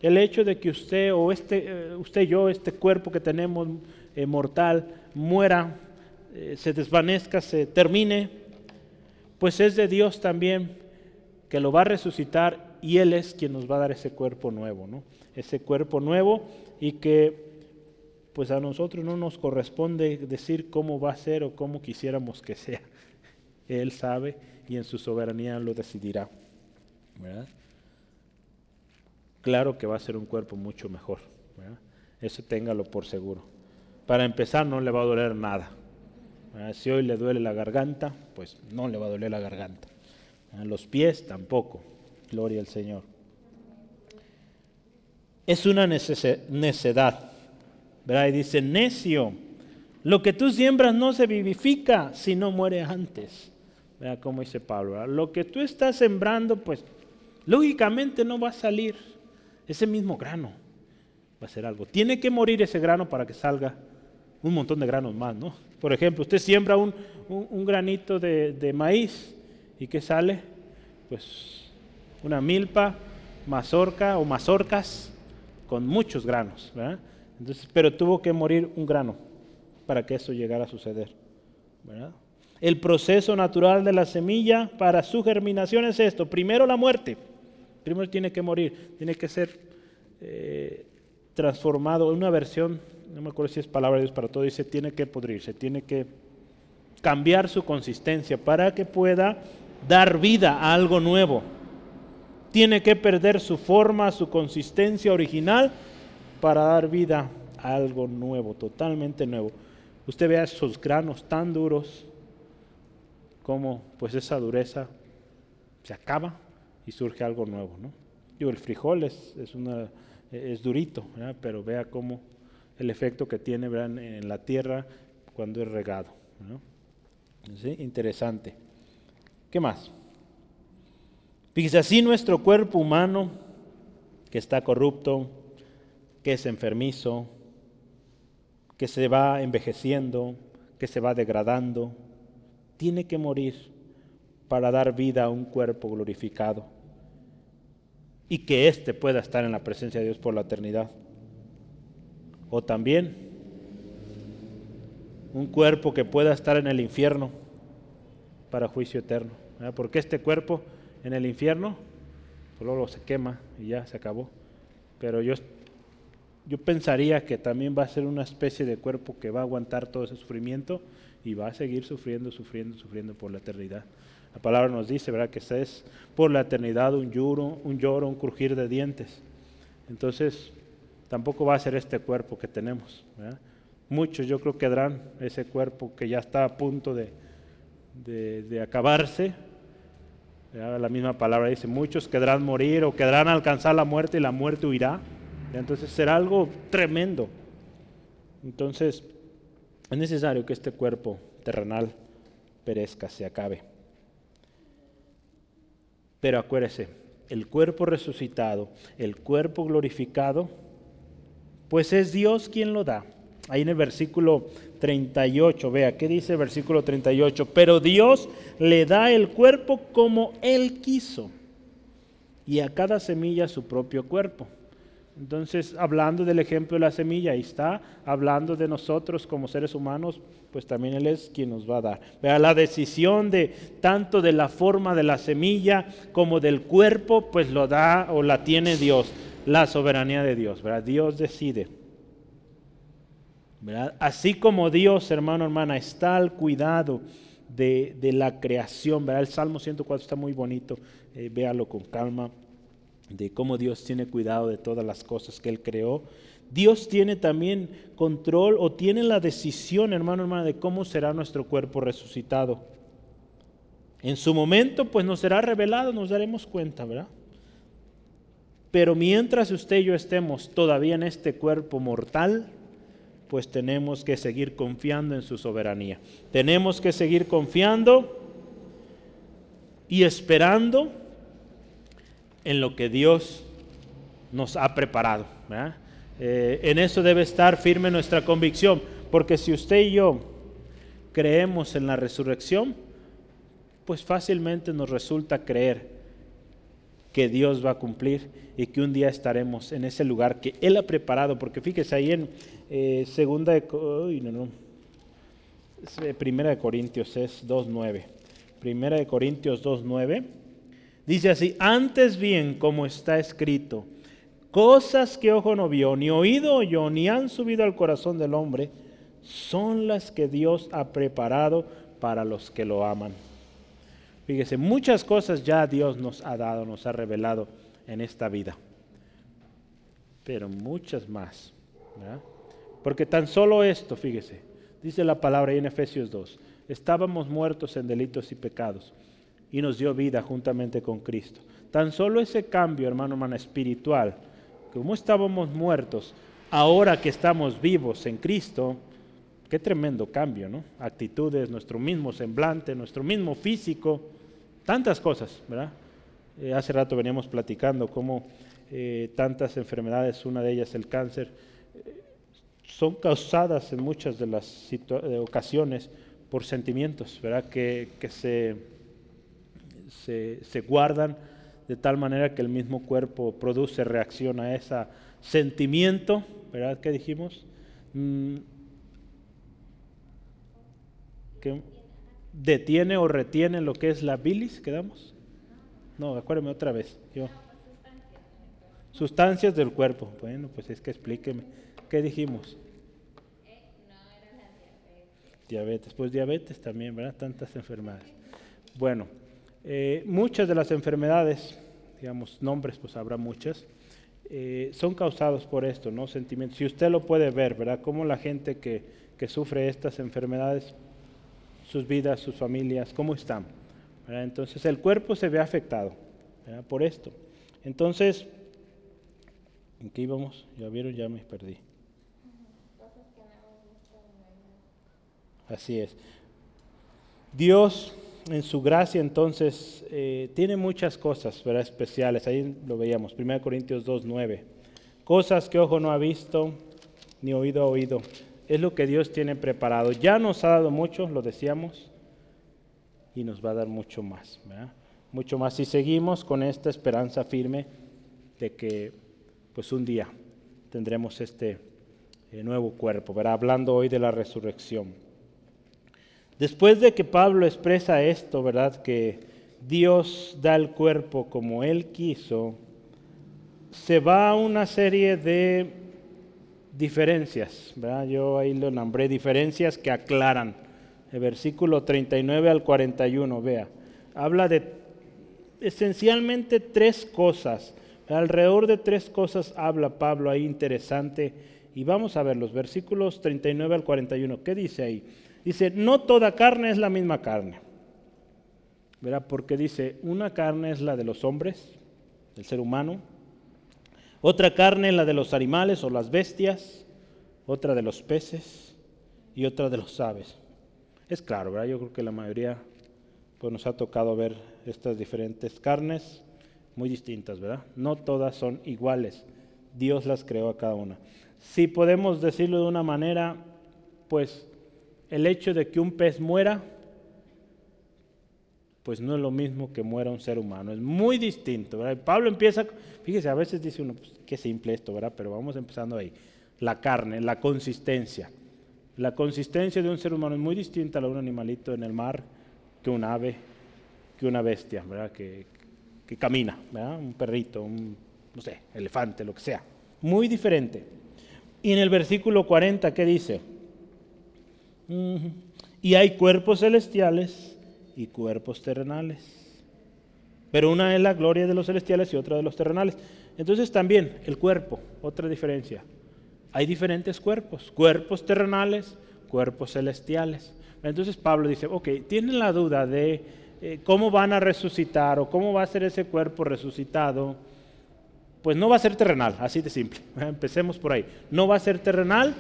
el hecho de que usted o este, eh, usted yo, este cuerpo que tenemos eh, mortal, muera, eh, se desvanezca, se termine, pues es de Dios también que lo va a resucitar y Él es quien nos va a dar ese cuerpo nuevo, ¿no? Ese cuerpo nuevo y que pues a nosotros no nos corresponde decir cómo va a ser o cómo quisiéramos que sea. [LAUGHS] Él sabe y en su soberanía lo decidirá. Claro que va a ser un cuerpo mucho mejor. Eso téngalo por seguro. Para empezar, no le va a doler nada. Si hoy le duele la garganta, pues no le va a doler la garganta. Los pies tampoco. Gloria al Señor. Es una necedad. ¿Verdad? Y dice, necio, lo que tú siembras no se vivifica si no muere antes. Cómo dice Pablo. Lo que tú estás sembrando, pues lógicamente no va a salir ese mismo grano. Va a ser algo. Tiene que morir ese grano para que salga un montón de granos más, ¿no? Por ejemplo, usted siembra un, granito de, maíz y ¿qué sale? Pues una milpa, mazorca o mazorcas con muchos granos, ¿verdad? Pero tuvo que morir un grano para que eso llegara a suceder. El proceso natural de la semilla para su germinación es esto. Primero la muerte. Primero tiene que morir. Tiene que ser eh, transformado en una versión, no me acuerdo si es palabra de Dios para todo, dice tiene que pudrirse, tiene que cambiar su consistencia para que pueda dar vida a algo nuevo. Tiene que perder su forma, su consistencia original para dar vida a algo nuevo, totalmente nuevo. Usted vea esos granos tan duros, cómo pues esa dureza se acaba y surge algo nuevo. ¿no? el frijol es, es durito, pero vea cómo el efecto que tiene en la tierra cuando es regado. Interesante. ¿Qué más? Fíjese, así nuestro cuerpo humano, que está corrupto, que es enfermizo, que se va envejeciendo, que se va degradando, tiene que morir para dar vida a un cuerpo glorificado y que éste pueda estar en la presencia de Dios por la eternidad. O también un cuerpo que pueda estar en el infierno para juicio eterno. Porque este cuerpo en el infierno solo se quema y ya se acabó. Pero yo, yo pensaría que también va a ser una especie de cuerpo que va a aguantar todo ese sufrimiento y va a seguir sufriendo, sufriendo, sufriendo por la eternidad. La palabra nos dice, ¿verdad? Que es por la eternidad un lloro, un lloro, un crujir de dientes. Entonces, tampoco va a ser este cuerpo que tenemos. Muchos yo creo que quedarán ese cuerpo que ya está a punto de, de, acabarse. La misma palabra dice, muchos quedarán morir o quedarán alcanzar la muerte y la muerte huirá. Entonces será algo tremendo. Entonces, es necesario que este cuerpo terrenal perezca, se acabe. Pero acuérdese, el cuerpo resucitado, el cuerpo glorificado, pues es Dios quien lo da. Ahí en el versículo 38, vea, ¿qué dice el versículo 38? Pero Dios le da el cuerpo como Él quiso y a cada semilla su propio cuerpo. Entonces, hablando del ejemplo de la semilla, ahí está, hablando de nosotros como seres humanos, pues también Él es quien nos va a dar. Vea, la decisión de tanto de la forma de la semilla como del cuerpo, pues lo da o la tiene Dios, la soberanía de Dios, ¿verdad? Dios decide. Así como Dios, hermano, hermana, está al cuidado de, la creación, ¿verdad? El Salmo 104 está muy bonito, eh, véalo con calma de cómo Dios tiene cuidado de todas las cosas que Él creó. Dios tiene también control o tiene la decisión, hermano, hermana, de cómo será nuestro cuerpo resucitado. En su momento, pues nos será revelado, nos daremos cuenta, ¿verdad? Pero mientras usted y yo estemos todavía en este cuerpo mortal, pues tenemos que seguir confiando en su soberanía. Tenemos que seguir confiando y esperando en lo que Dios nos ha preparado. Eh, en eso debe estar firme nuestra convicción, porque si usted y yo creemos en la resurrección, pues fácilmente nos resulta creer que Dios va a cumplir y que un día estaremos en ese lugar que Él ha preparado, porque fíjese ahí en eh, segunda no, no, eh, primera de Corintios es 2.9, primera de Corintios 2.9, Dice así, antes bien, como está escrito, cosas que ojo no vio, ni oído oyó, ni han subido al corazón del hombre, son las que Dios ha preparado para los que lo aman. Fíjese, muchas cosas ya Dios nos ha dado, nos ha revelado en esta vida, pero muchas más. Porque tan solo esto, fíjese, dice la palabra ahí en Efesios 2, estábamos muertos en delitos y pecados y nos dio vida juntamente con Cristo. Tan solo ese cambio, hermano, hermana, espiritual, como estábamos muertos, ahora que estamos vivos en Cristo, qué tremendo cambio, ¿no? Actitudes, nuestro mismo semblante, nuestro mismo físico, tantas cosas, ¿verdad? Eh, hace rato veníamos platicando cómo eh, tantas enfermedades, una de ellas el cáncer, eh, son causadas en muchas de las ocasiones por sentimientos, ¿verdad? Que, que se se, guardan de tal manera que el mismo cuerpo produce reacción a ese sentimiento, ¿verdad? ¿Qué dijimos? Mm, detiene o retiene lo que es la bilis, ¿quedamos? No, acuérdeme otra vez. Yo. Sustancias del cuerpo. Bueno, pues es que explíqueme. ¿Qué dijimos? Diabetes. Pues diabetes también, ¿verdad? Tantas enfermedades. Bueno, eh, muchas de las enfermedades, digamos, nombres, pues habrá muchas, eh, son causados por esto, ¿no? Sentimientos. Si usted lo puede ver, ¿verdad? Cómo la gente que, que sufre estas enfermedades, sus vidas, sus familias, ¿cómo están? Entonces el cuerpo se ve afectado por esto. Entonces, ¿en qué íbamos? Ya vieron, ya me perdí. Así es. Dios en su gracia entonces eh, tiene muchas cosas ¿verdad? especiales. Ahí lo veíamos, 1 Corintios 2, 9. Cosas que ojo no ha visto, ni oído ha oído. Es lo que Dios tiene preparado. Ya nos ha dado mucho, lo decíamos, y nos va a dar mucho más. Mucho más si seguimos con esta esperanza firme de que pues un día tendremos este eh, nuevo cuerpo. ¿verdad? Hablando hoy de la resurrección. Después de que Pablo expresa esto, ¿verdad? Que Dios da el cuerpo como Él quiso, se va a una serie de diferencias, ¿verdad? Yo ahí lo nombré diferencias que aclaran. El versículo 39 al 41, vea, habla de esencialmente tres cosas. Alrededor de tres cosas habla Pablo ahí interesante. Y vamos a ver los versículos 39 al 41. ¿Qué dice ahí? Dice, no toda carne es la misma carne. ¿Verdad? Porque dice, una carne es la de los hombres, del ser humano, otra carne es la de los animales o las bestias, otra de los peces y otra de los aves. Es claro, ¿verdad? Yo creo que la mayoría pues, nos ha tocado ver estas diferentes carnes muy distintas, ¿verdad? No todas son iguales. Dios las creó a cada una. Si podemos decirlo de una manera, pues el hecho de que un pez muera pues no es lo mismo que muera un ser humano, es muy distinto. Pablo empieza, fíjese, a veces dice uno, pues, qué simple esto, ¿verdad? Pero vamos empezando ahí. La carne, la consistencia. La consistencia de un ser humano es muy distinta a la de un animalito en el mar que un ave, que una bestia, ¿verdad? Que, que camina, ¿verdad? Un perrito, un, no sé, elefante, lo que sea. Muy diferente. Y en el versículo 40, ¿qué dice? Y hay cuerpos celestiales y cuerpos terrenales. Pero una es la gloria de los celestiales y otra de los terrenales. Entonces también el cuerpo, otra diferencia. Hay diferentes cuerpos, cuerpos terrenales, cuerpos celestiales. Entonces Pablo dice, ok, tienen la duda de eh, cómo van a resucitar o cómo va a ser ese cuerpo resucitado. Pues no va a ser terrenal, así de simple. [LAUGHS] Empecemos por ahí. No va a ser terrenal,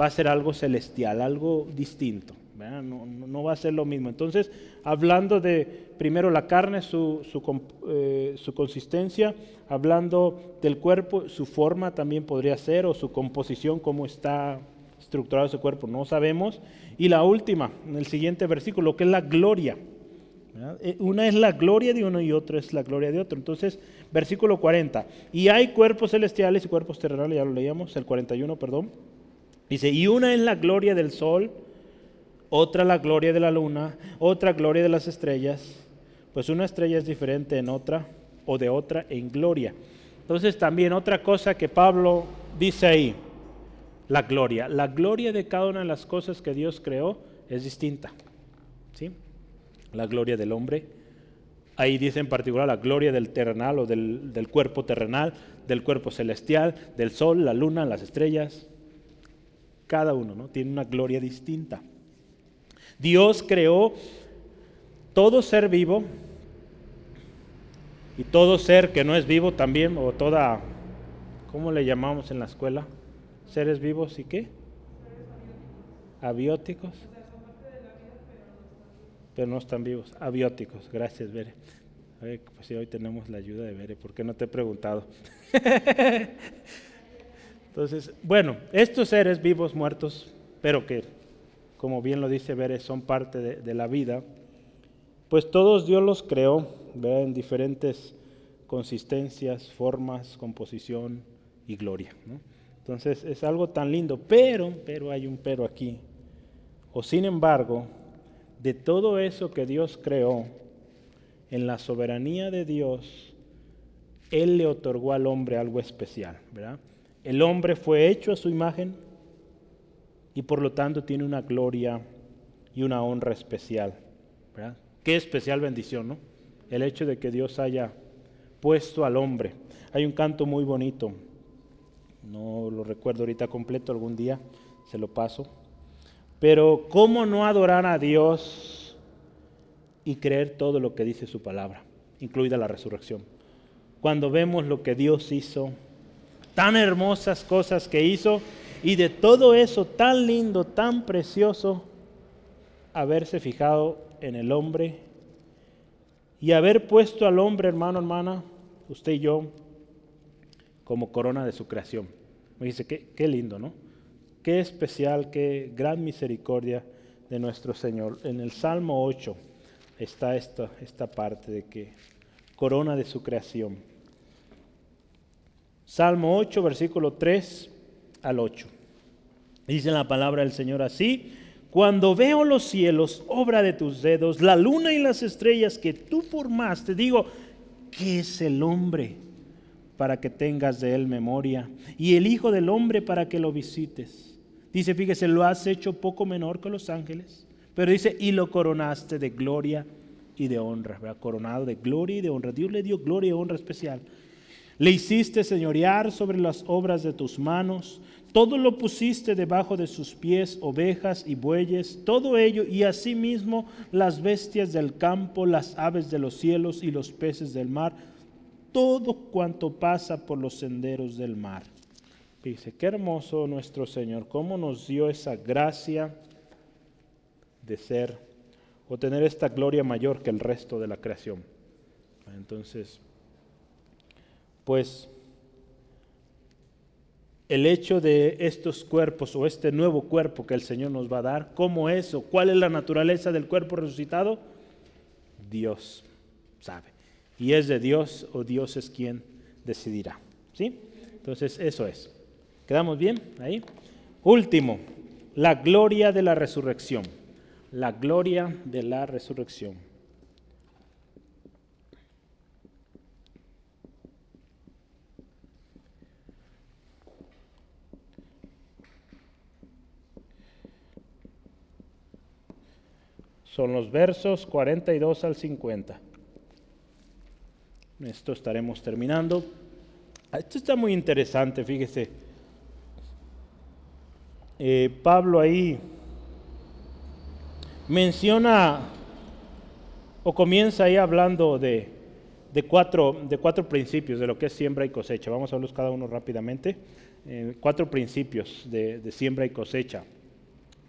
va a ser algo celestial, algo distinto. No, va a ser lo mismo. Entonces, hablando de primero la carne, su, eh, su, consistencia, hablando del cuerpo, su forma también podría ser, o su composición, cómo está estructurado ese cuerpo, no sabemos. Y la última, en el siguiente versículo, que es la gloria. Eh, una es la gloria de uno y otra es la gloria de otro. Entonces, versículo 40. Y hay cuerpos celestiales y cuerpos terrenales, ya lo leíamos, el 41, perdón. Dice, y una es la gloria del sol otra la gloria de la luna, otra gloria de las estrellas, pues una estrella es diferente en otra o de otra en gloria. Entonces también otra cosa que Pablo dice ahí, la gloria. La gloria de cada una de las cosas que Dios creó es distinta. ¿sí? La gloria del hombre. Ahí dice en particular la gloria del terrenal o del, del cuerpo terrenal, del cuerpo celestial, del sol, la luna, las estrellas. Cada uno ¿no? tiene una gloria distinta. Dios creó todo ser vivo y todo ser que no es vivo también, o toda, ¿cómo le llamamos en la escuela? Seres vivos y qué? Abióticos. Pero no están vivos. Abióticos. Gracias, Bere. pues hoy tenemos la ayuda de Bere. ¿Por qué no te he preguntado? [LAUGHS] Entonces, bueno, estos seres vivos, muertos, pero que como bien lo dice Veres, son parte de, la vida, pues todos Dios los creó en diferentes consistencias, formas, composición y gloria. Entonces es algo tan lindo, pero, pero hay un pero aquí. O sin embargo, de todo eso que Dios creó, en la soberanía de Dios, Él le otorgó al hombre algo especial. ¿verdad? El hombre fue hecho a su imagen, y por lo tanto tiene una gloria y una honra especial. Qué especial bendición, ¿no? El hecho de que Dios haya puesto al hombre. Hay un canto muy bonito, no lo recuerdo ahorita completo, algún día se lo paso. Pero ¿cómo no adorar a Dios y creer todo lo que dice su palabra, incluida la resurrección? Cuando vemos lo que Dios hizo, tan hermosas cosas que hizo, y de todo eso tan lindo, tan precioso, haberse fijado en el hombre y haber puesto al hombre, hermano, hermana, usted y yo, como corona de su creación. Me dice, qué, qué lindo, ¿no? Qué especial, qué gran misericordia de nuestro Señor. En el Salmo 8 está esta, esta parte de que corona de su creación. Salmo 8, versículo 3 al 8. Dice la palabra del Señor así, cuando veo los cielos, obra de tus dedos, la luna y las estrellas que tú formaste, digo, ¿qué es el hombre para que tengas de él memoria? Y el Hijo del Hombre para que lo visites. Dice, fíjese, lo has hecho poco menor que los ángeles, pero dice, y lo coronaste de gloria y de honra, coronado de gloria y de honra. Dios le dio gloria y honra especial. Le hiciste señorear sobre las obras de tus manos todo lo pusiste debajo de sus pies, ovejas y bueyes, todo ello, y asimismo las bestias del campo, las aves de los cielos y los peces del mar, todo cuanto pasa por los senderos del mar. Dice, qué hermoso nuestro Señor, cómo nos dio esa gracia de ser o tener esta gloria mayor que el resto de la creación. Entonces, pues el hecho de estos cuerpos o este nuevo cuerpo que el Señor nos va a dar, cómo es o cuál es la naturaleza del cuerpo resucitado, Dios sabe. Y es de Dios o Dios es quien decidirá. ¿Sí? Entonces, eso es. ¿Quedamos bien ahí? Último, la gloria de la resurrección. La gloria de la resurrección. Son los versos 42 al 50. Esto estaremos terminando. Esto está muy interesante, fíjese. Eh, Pablo ahí menciona o comienza ahí hablando de, cuatro, de cuatro principios de lo que es siembra y cosecha. Vamos a verlos cada uno rápidamente. Eh, cuatro principios de, de siembra y cosecha.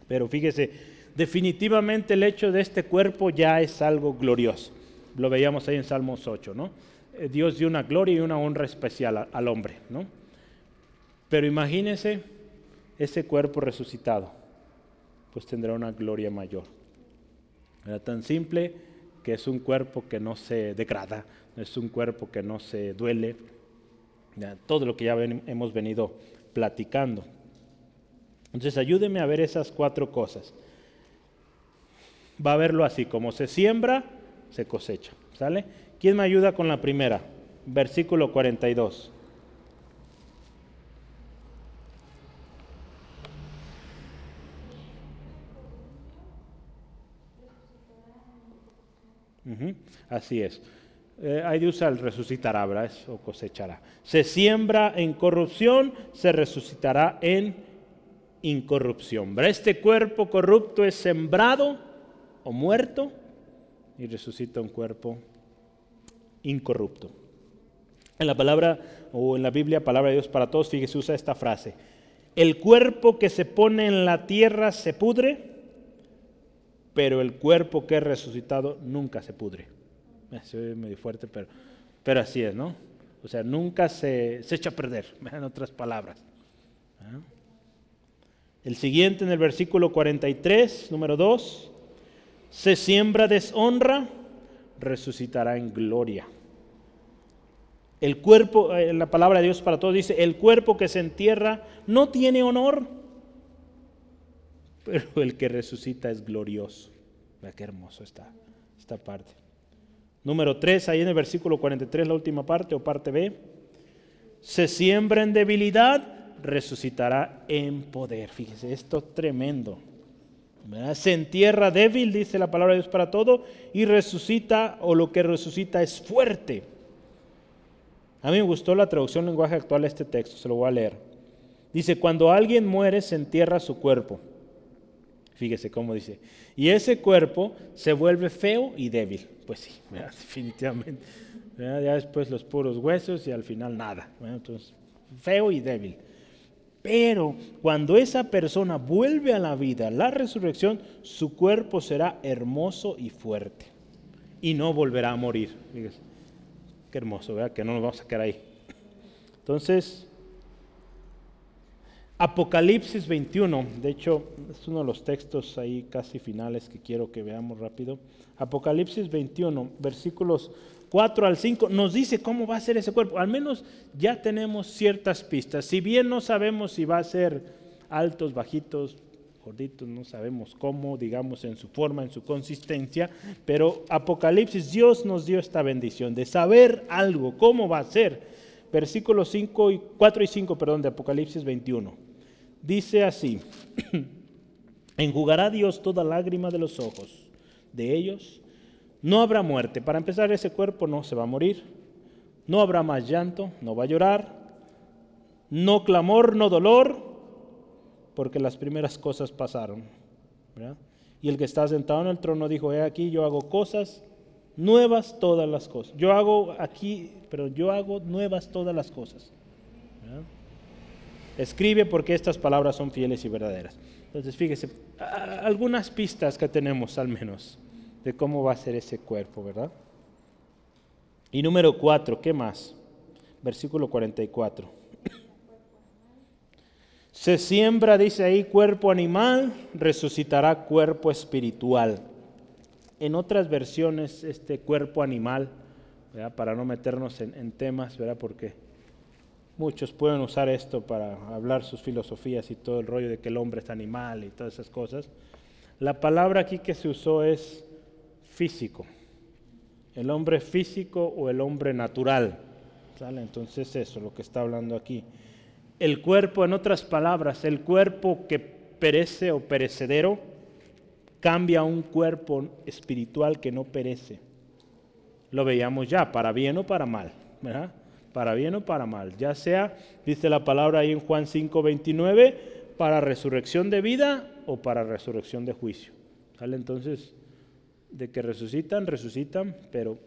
Pero fíjese, definitivamente el hecho de este cuerpo ya es algo glorioso. Lo veíamos ahí en Salmos 8, ¿no? Eh, Dios dio una gloria y una honra especial al hombre, ¿no? Pero imagínense ese cuerpo resucitado, pues tendrá una gloria mayor. Era tan simple que es un cuerpo que no se degrada, es un cuerpo que no se duele, todo lo que ya hemos venido platicando. Entonces ayúdeme a ver esas cuatro cosas va a verlo así, como se siembra, se cosecha. ¿Sale? ¿Quién me ayuda con la primera? Versículo 42. Así es. Eh, ahí de usa el resucitará, ¿verdad? O cosechará. Se siembra en corrupción, se resucitará en incorrupción. Este cuerpo corrupto es sembrado o muerto y resucita un cuerpo incorrupto. En la palabra o en la Biblia, palabra de Dios para todos, fíjese, usa esta frase. El cuerpo que se pone en la tierra se pudre, pero el cuerpo que es resucitado nunca se pudre. Eh, se medio fuerte, pero, pero así es, ¿no? O sea, nunca se, se echa a perder, [LAUGHS] en otras palabras. ¿Ah? El siguiente en el versículo 43, número 2, se siembra deshonra, resucitará en gloria. El cuerpo, eh, la palabra de Dios para todos dice, el cuerpo que se entierra no tiene honor, pero el que resucita es glorioso. Vea qué hermoso está esta parte. Número 3, ahí en el versículo 43, la última parte o parte B. Se siembra en debilidad, resucitará en poder. Fíjese, esto es tremendo. Se entierra débil, dice la palabra de Dios para todo, y resucita, o lo que resucita es fuerte. A mí me gustó la traducción lenguaje actual de este texto, se lo voy a leer. Dice, cuando alguien muere se entierra su cuerpo. Fíjese cómo dice. Y ese cuerpo se vuelve feo y débil. Pues sí, [LAUGHS] definitivamente. Ya después los puros huesos y al final nada. Entonces, feo y débil. Pero cuando esa persona vuelve a la vida, la resurrección, su cuerpo será hermoso y fuerte. Y no volverá a morir. qué hermoso, ¿verdad? Que no nos vamos a quedar ahí. Entonces, Apocalipsis 21, de hecho, es uno de los textos ahí casi finales que quiero que veamos rápido. Apocalipsis 21, versículos 4 al 5 nos dice cómo va a ser ese cuerpo. Al menos ya tenemos ciertas pistas. Si bien no sabemos si va a ser altos, bajitos, gorditos, no sabemos cómo, digamos, en su forma, en su consistencia, pero Apocalipsis, Dios nos dio esta bendición de saber algo, cómo va a ser. Versículos 5 y 4 y 5, perdón, de Apocalipsis 21. Dice así: [CLEARS THROAT] Enjugará Dios toda lágrima de los ojos de ellos no habrá muerte. Para empezar, ese cuerpo no se va a morir. No habrá más llanto, no va a llorar. No clamor, no dolor, porque las primeras cosas pasaron. Y el que está sentado en el trono dijo, he aquí, yo hago cosas nuevas todas las cosas. Yo hago aquí, pero yo hago nuevas todas las cosas. Escribe porque estas palabras son fieles y verdaderas. Entonces, fíjese, algunas pistas que tenemos al menos de cómo va a ser ese cuerpo, ¿verdad? Y número cuatro, ¿qué más? Versículo 44. Se siembra, dice ahí, cuerpo animal, resucitará cuerpo espiritual. En otras versiones, este cuerpo animal, para no meternos en, en temas, ¿verdad? porque muchos pueden usar esto para hablar sus filosofías y todo el rollo de que el hombre es animal y todas esas cosas. La palabra aquí que se usó es físico, el hombre físico o el hombre natural. ¿sale? Entonces eso, lo que está hablando aquí. El cuerpo, en otras palabras, el cuerpo que perece o perecedero, cambia a un cuerpo espiritual que no perece. Lo veíamos ya, para bien o para mal, ¿verdad? Para bien o para mal, ya sea, dice la palabra ahí en Juan 5, 29, para resurrección de vida o para resurrección de juicio. ¿Sale? Entonces, de que resucitan, resucitan, pero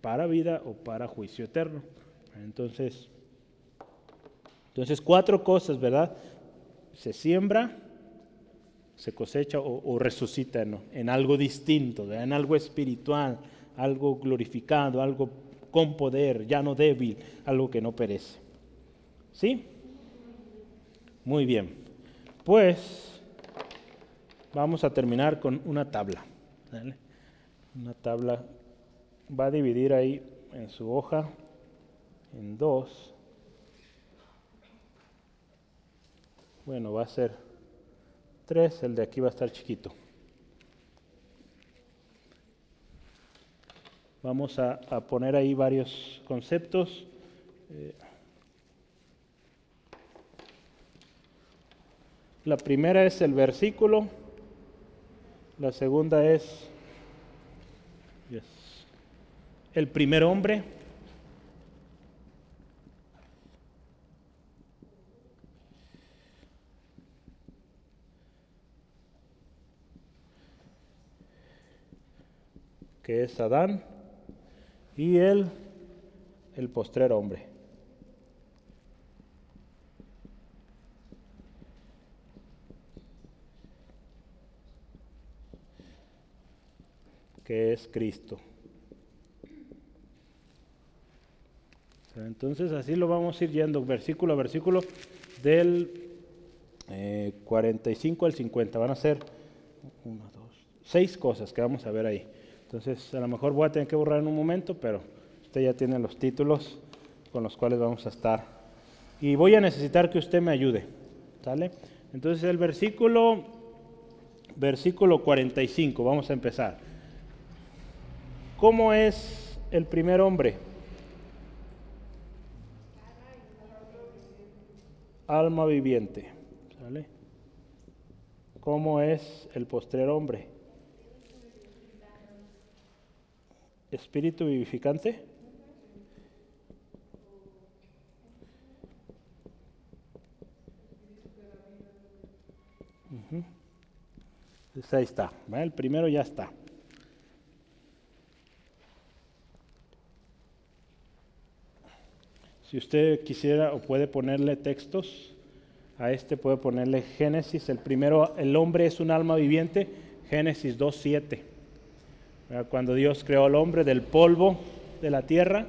para vida o para juicio eterno. Entonces, entonces cuatro cosas, ¿verdad? Se siembra, se cosecha o, resucita en algo distinto, en algo espiritual, algo glorificado, algo con poder, ya no débil, algo que no perece. ¿Sí? Muy bien. Pues vamos a terminar con una tabla. Una tabla va a dividir ahí en su hoja en dos. Bueno, va a ser tres, el de aquí va a estar chiquito. Vamos a, poner ahí varios conceptos. Eh, La primera es el versículo, la segunda es el primer hombre. que es Adán, y el, el postrer hombre. Es Cristo. Entonces así lo vamos a ir yendo versículo a versículo del 45 eh, al 50. Van a ser una, dos, seis cosas que vamos a ver ahí. Entonces a lo mejor voy a tener que borrar en un momento, pero usted ya tiene los títulos con los cuales vamos a estar. Y voy a necesitar que usted me ayude. ¿Sale? Entonces el versículo, versículo 45, vamos a empezar. ¿Cómo es el primer hombre? Alma viviente. ¿Sale? ¿Cómo es el postrer hombre? Espíritu vivificante. ahí está. El primero ya está. Si usted quisiera o puede ponerle textos a este, puede ponerle Génesis. El primero, el hombre es un alma viviente, Génesis 2.7. Cuando Dios creó al hombre del polvo de la tierra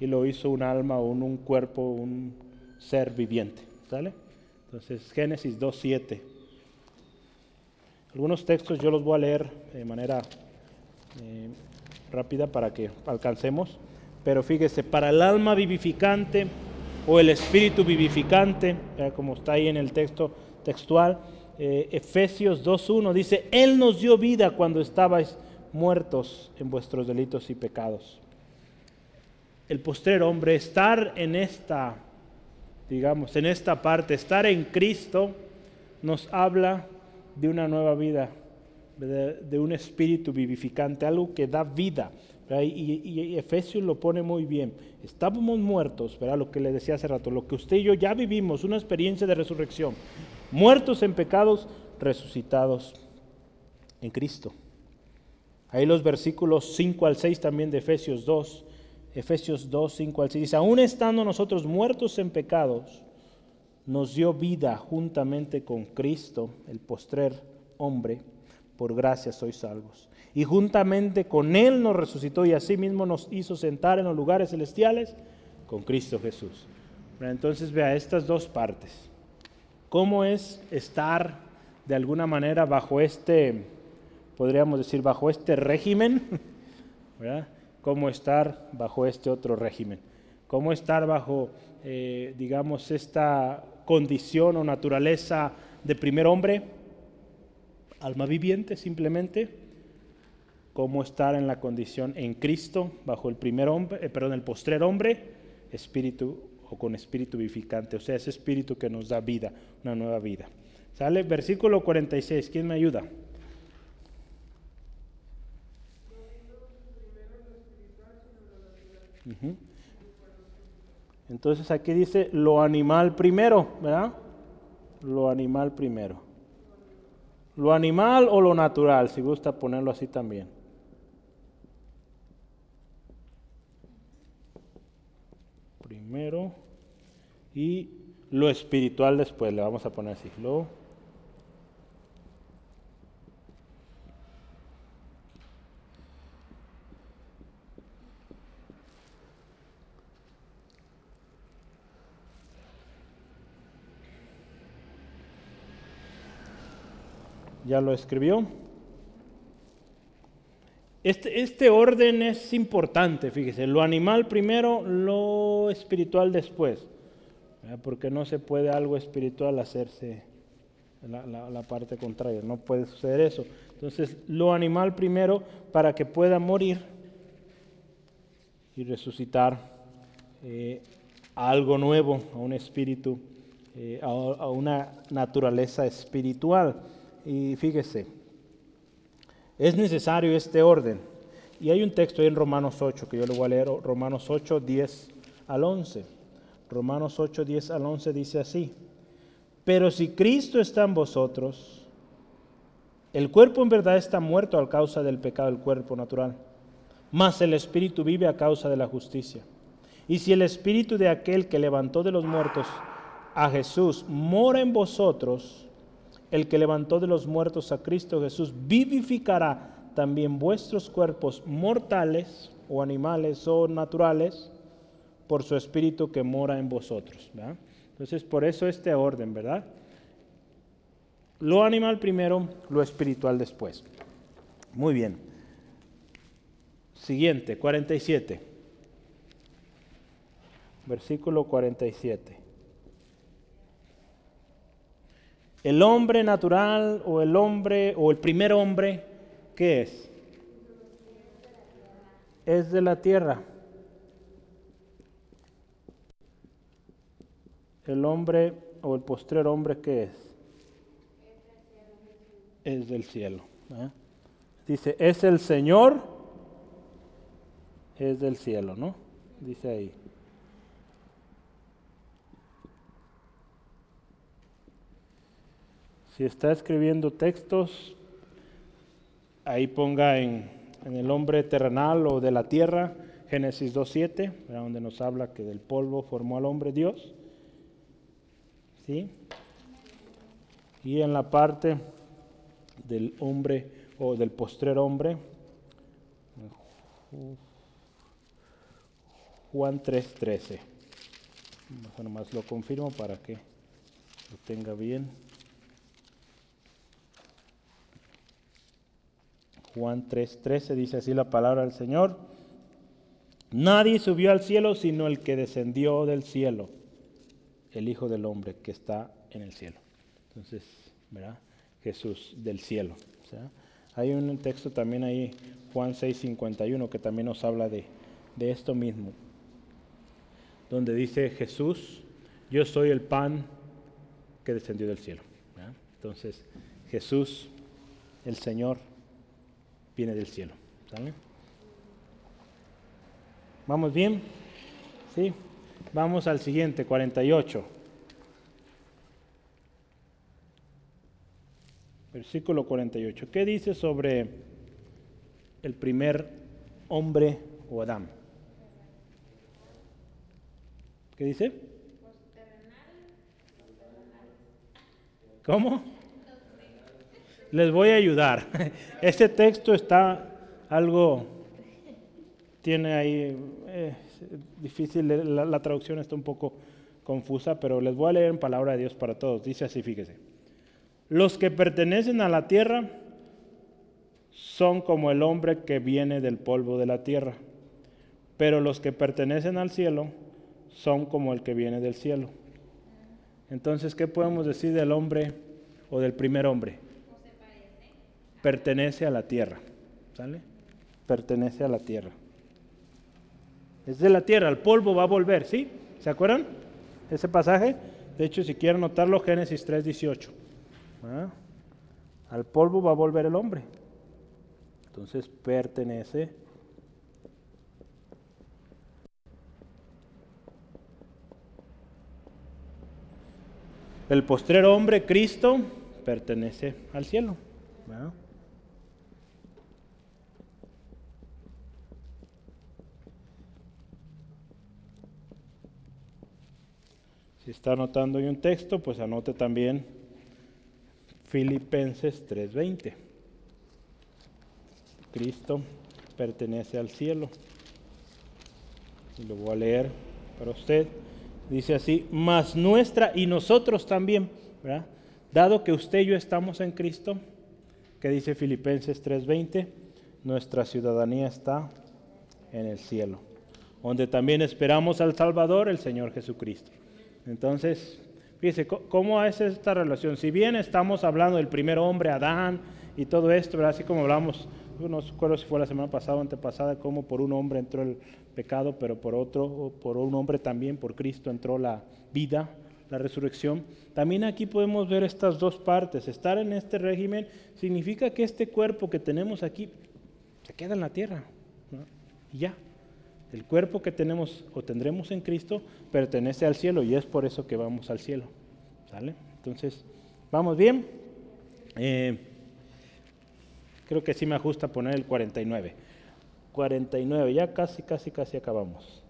y lo hizo un alma o un, cuerpo, un ser viviente. ¿Sale? Entonces, Génesis 2.7. Algunos textos yo los voy a leer de manera eh, rápida para que alcancemos. Pero fíjese, para el alma vivificante o el espíritu vivificante, como está ahí en el texto textual, eh, Efesios 2.1 dice, Él nos dio vida cuando estabais muertos en vuestros delitos y pecados. El postrer hombre, estar en esta, digamos, en esta parte, estar en Cristo, nos habla de una nueva vida, de un espíritu vivificante, algo que da vida. Y, Efesios lo pone muy bien. Estábamos muertos, ¿verdad? lo que le decía hace rato, lo que usted y yo ya vivimos, una experiencia de resurrección. Muertos en pecados, resucitados en Cristo. Ahí los versículos 5 al 6 también de Efesios 2. Efesios 2, 5 al 6 dice, aún estando nosotros muertos en pecados, nos dio vida juntamente con Cristo, el postrer hombre, por gracia sois salvos y juntamente con Él nos resucitó y asimismo nos hizo sentar en los lugares celestiales con Cristo Jesús. Entonces vea estas dos partes. ¿Cómo es estar de alguna manera bajo este podríamos decir, bajo este régimen. [LAUGHS] ¿Cómo estar bajo este otro régimen? ¿Cómo estar bajo, eh, digamos, esta condición o naturaleza de primer hombre? Alma viviente simplemente. ¿Cómo estar en la condición en Cristo bajo el primer hombre, eh, perdón, el postrer hombre? Espíritu o con espíritu vivificante, o sea, ese espíritu que nos da vida, una nueva vida. ¿Sale? Versículo 46, ¿quién me ayuda? Entonces aquí dice lo animal primero, ¿verdad? Lo animal primero. Lo animal o lo natural, si gusta ponerlo así también. Y lo espiritual después, le vamos a poner así. Ya lo escribió. Este, este, orden es importante, fíjese, lo animal primero, lo espiritual después, porque no se puede algo espiritual hacerse la, parte contraria, no puede suceder eso. Entonces, lo animal primero para que pueda morir y resucitar eh, a algo nuevo, a un espíritu, eh, a una naturaleza espiritual. Y fíjese, es necesario este orden. Y hay un texto en Romanos 8 que yo le voy a leer, Romanos 8, 10 al 11. Romanos 8, 10 al 11 dice así, pero si Cristo está en vosotros, el cuerpo en verdad está muerto a causa del pecado del cuerpo natural, mas el espíritu vive a causa de la justicia. Y si el espíritu de aquel que levantó de los muertos a Jesús mora en vosotros, el que levantó de los muertos a Cristo Jesús, vivificará también vuestros cuerpos mortales o animales o naturales por su espíritu que mora en vosotros. Entonces, por eso este orden, ¿verdad? Lo animal primero, lo espiritual después. Muy bien. Siguiente, 47. Versículo 47. El hombre natural o el hombre o el primer hombre, ¿qué es? Es de la tierra. El hombre o el postrer hombre, ¿qué es? Es del cielo. ¿eh? Dice, es el Señor, es del cielo, ¿no? Dice ahí. Si está escribiendo textos, ahí ponga en, el hombre terrenal o de la tierra, Génesis 2.7, donde nos habla que del polvo formó al hombre Dios. ¿Sí? Y en la parte del hombre o del postrer hombre, Juan 3.13. Nomás lo confirmo para que lo tenga bien. Juan 3:13 dice así la palabra del Señor. Nadie subió al cielo sino el que descendió del cielo, el Hijo del Hombre que está en el cielo. Entonces, ¿verdad? Jesús del cielo. hay un texto también ahí, Juan 6:51, que también nos habla de, de esto mismo, donde dice Jesús, yo soy el pan que descendió del cielo. Entonces, Jesús, el Señor, viene del cielo. ¿Vamos bien? ¿Sí? Vamos al siguiente, 48. Versículo 48. ¿Qué dice sobre el primer hombre o Adán? ¿Qué dice? ¿Cómo? Les voy a ayudar. [LAUGHS] Este texto está algo, tiene ahí, eh, difícil, la, la, traducción está un poco confusa, pero les voy a leer en palabra de Dios para todos. Dice así, fíjese. Los que pertenecen a la tierra son como el hombre que viene del polvo de la tierra, pero los que pertenecen al cielo son como el que viene del cielo. Entonces, ¿qué podemos decir del hombre o del primer hombre? Pertenece a la tierra, ¿sale? Pertenece a la tierra. Es de la tierra, el polvo va a volver, ¿sí? ¿Se acuerdan? Ese pasaje. De hecho, si quieren notarlo, Génesis 3:18. ¿Ah? Al polvo va a volver el hombre. Entonces pertenece. El postrero hombre, Cristo, pertenece al cielo. Está anotando hoy un texto, pues anote también Filipenses 3:20. Cristo pertenece al cielo. Y lo voy a leer para usted. Dice así, mas nuestra y nosotros también. Dado que usted y yo estamos en Cristo, que dice Filipenses 3:20, nuestra ciudadanía está en el cielo, donde también esperamos al Salvador, el Señor Jesucristo. Entonces, fíjese, ¿cómo es esta relación? Si bien estamos hablando del primer hombre, Adán, y todo esto, así como hablamos, no recuerdo si fue la semana pasada o antepasada, cómo por un hombre entró el pecado, pero por otro, por un hombre también, por Cristo entró la vida, la resurrección. También aquí podemos ver estas dos partes. Estar en este régimen significa que este cuerpo que tenemos aquí se queda en la tierra. Y ya. El cuerpo que tenemos o tendremos en Cristo pertenece al cielo y es por eso que vamos al cielo. ¿Sale? Entonces, ¿vamos bien? Eh, creo que sí me ajusta poner el 49. 49, ya casi, casi, casi acabamos.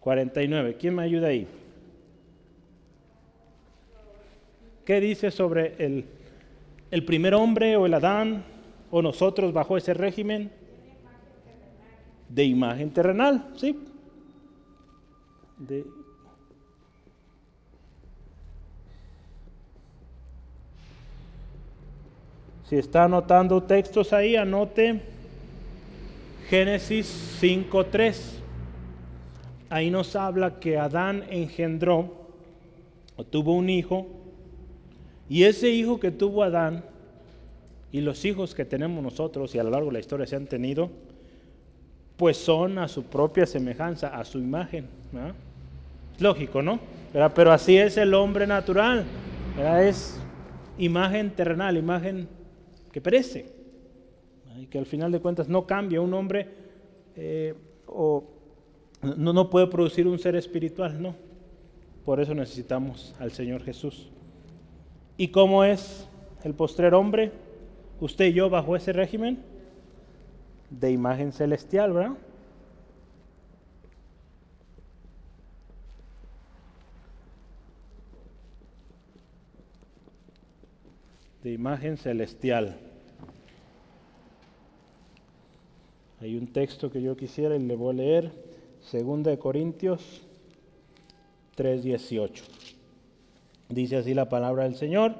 49, ¿quién me ayuda ahí? ¿Qué dice sobre el, el primer hombre o el Adán o nosotros bajo ese régimen? De imagen terrenal, ¿sí? Si está anotando textos ahí, anote Génesis 5.3. Ahí nos habla que Adán engendró o tuvo un hijo, y ese hijo que tuvo Adán y los hijos que tenemos nosotros y a lo largo de la historia se han tenido, pues son a su propia semejanza, a su imagen. Lógico, ¿no? Pero así es el hombre natural. Es imagen terrenal, imagen que perece. Y que al final de cuentas no cambia. Un hombre eh, o no, no puede producir un ser espiritual, no. Por eso necesitamos al Señor Jesús. ¿Y cómo es el postrer hombre? Usted y yo bajo ese régimen de imagen celestial, ¿verdad? De imagen celestial. Hay un texto que yo quisiera y le voy a leer, 2 de Corintios 3:18. Dice así la palabra del Señor.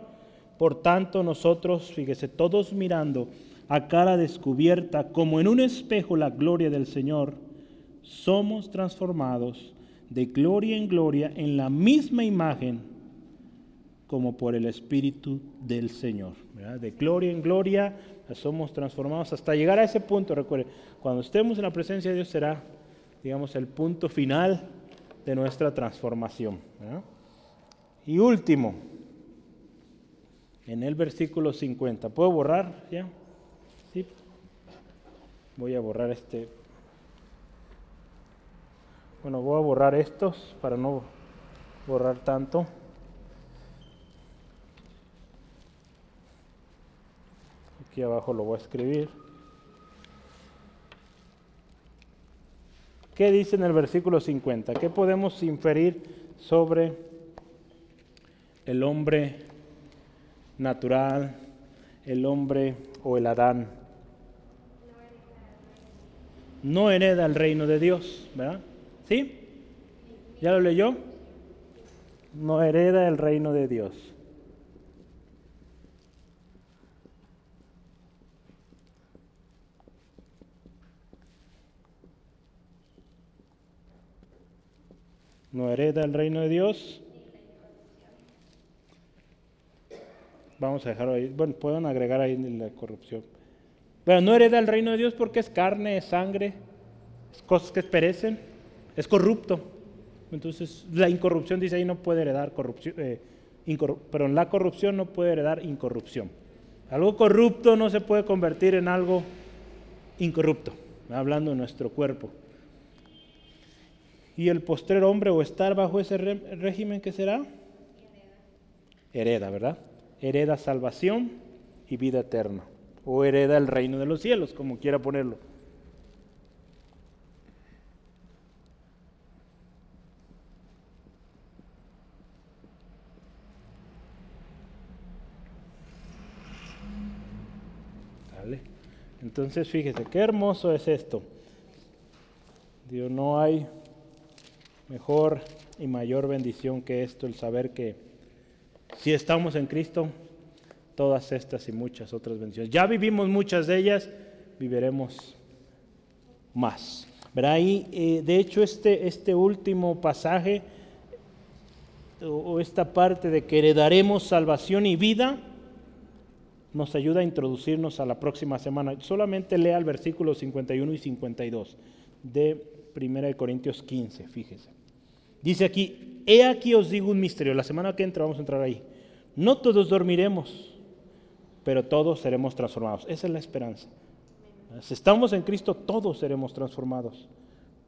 Por tanto, nosotros, fíjese, todos mirando a cara descubierta, como en un espejo la gloria del Señor, somos transformados de gloria en gloria en la misma imagen como por el Espíritu del Señor. De gloria en gloria somos transformados hasta llegar a ese punto. Recuerde, cuando estemos en la presencia de Dios será, digamos, el punto final de nuestra transformación. Y último, en el versículo 50. ¿Puedo borrar ya? Voy a borrar este. Bueno, voy a borrar estos para no borrar tanto. Aquí abajo lo voy a escribir. ¿Qué dice en el versículo 50? ¿Qué podemos inferir sobre el hombre natural, el hombre o el Adán? no hereda el reino de Dios, ¿verdad? ¿Sí? ¿Ya lo leyó? No hereda el reino de Dios. No hereda el reino de Dios. Vamos a dejarlo ahí. Bueno, pueden agregar ahí la corrupción. Pero no hereda el reino de Dios porque es carne, es sangre, es cosas que perecen, es corrupto. Entonces, la incorrupción dice ahí no puede heredar corrupción, eh, pero la corrupción no puede heredar incorrupción. Algo corrupto no se puede convertir en algo incorrupto, hablando de nuestro cuerpo. Y el postrer hombre o estar bajo ese régimen, ¿qué será? Hereda, ¿verdad? Hereda salvación y vida eterna. O hereda el reino de los cielos, como quiera ponerlo. Entonces, fíjese, qué hermoso es esto. Dios, no hay mejor y mayor bendición que esto, el saber que si estamos en Cristo, todas estas y muchas otras bendiciones. Ya vivimos muchas de ellas, viviremos más. ¿Verdad? Eh, de hecho, este, este último pasaje, o esta parte de que heredaremos salvación y vida, nos ayuda a introducirnos a la próxima semana. Solamente lea el versículo 51 y 52 de 1 Corintios 15, fíjese. Dice aquí, he aquí os digo un misterio, la semana que entra vamos a entrar ahí. No todos dormiremos, pero todos seremos transformados. Esa es la esperanza. Si estamos en Cristo, todos seremos transformados.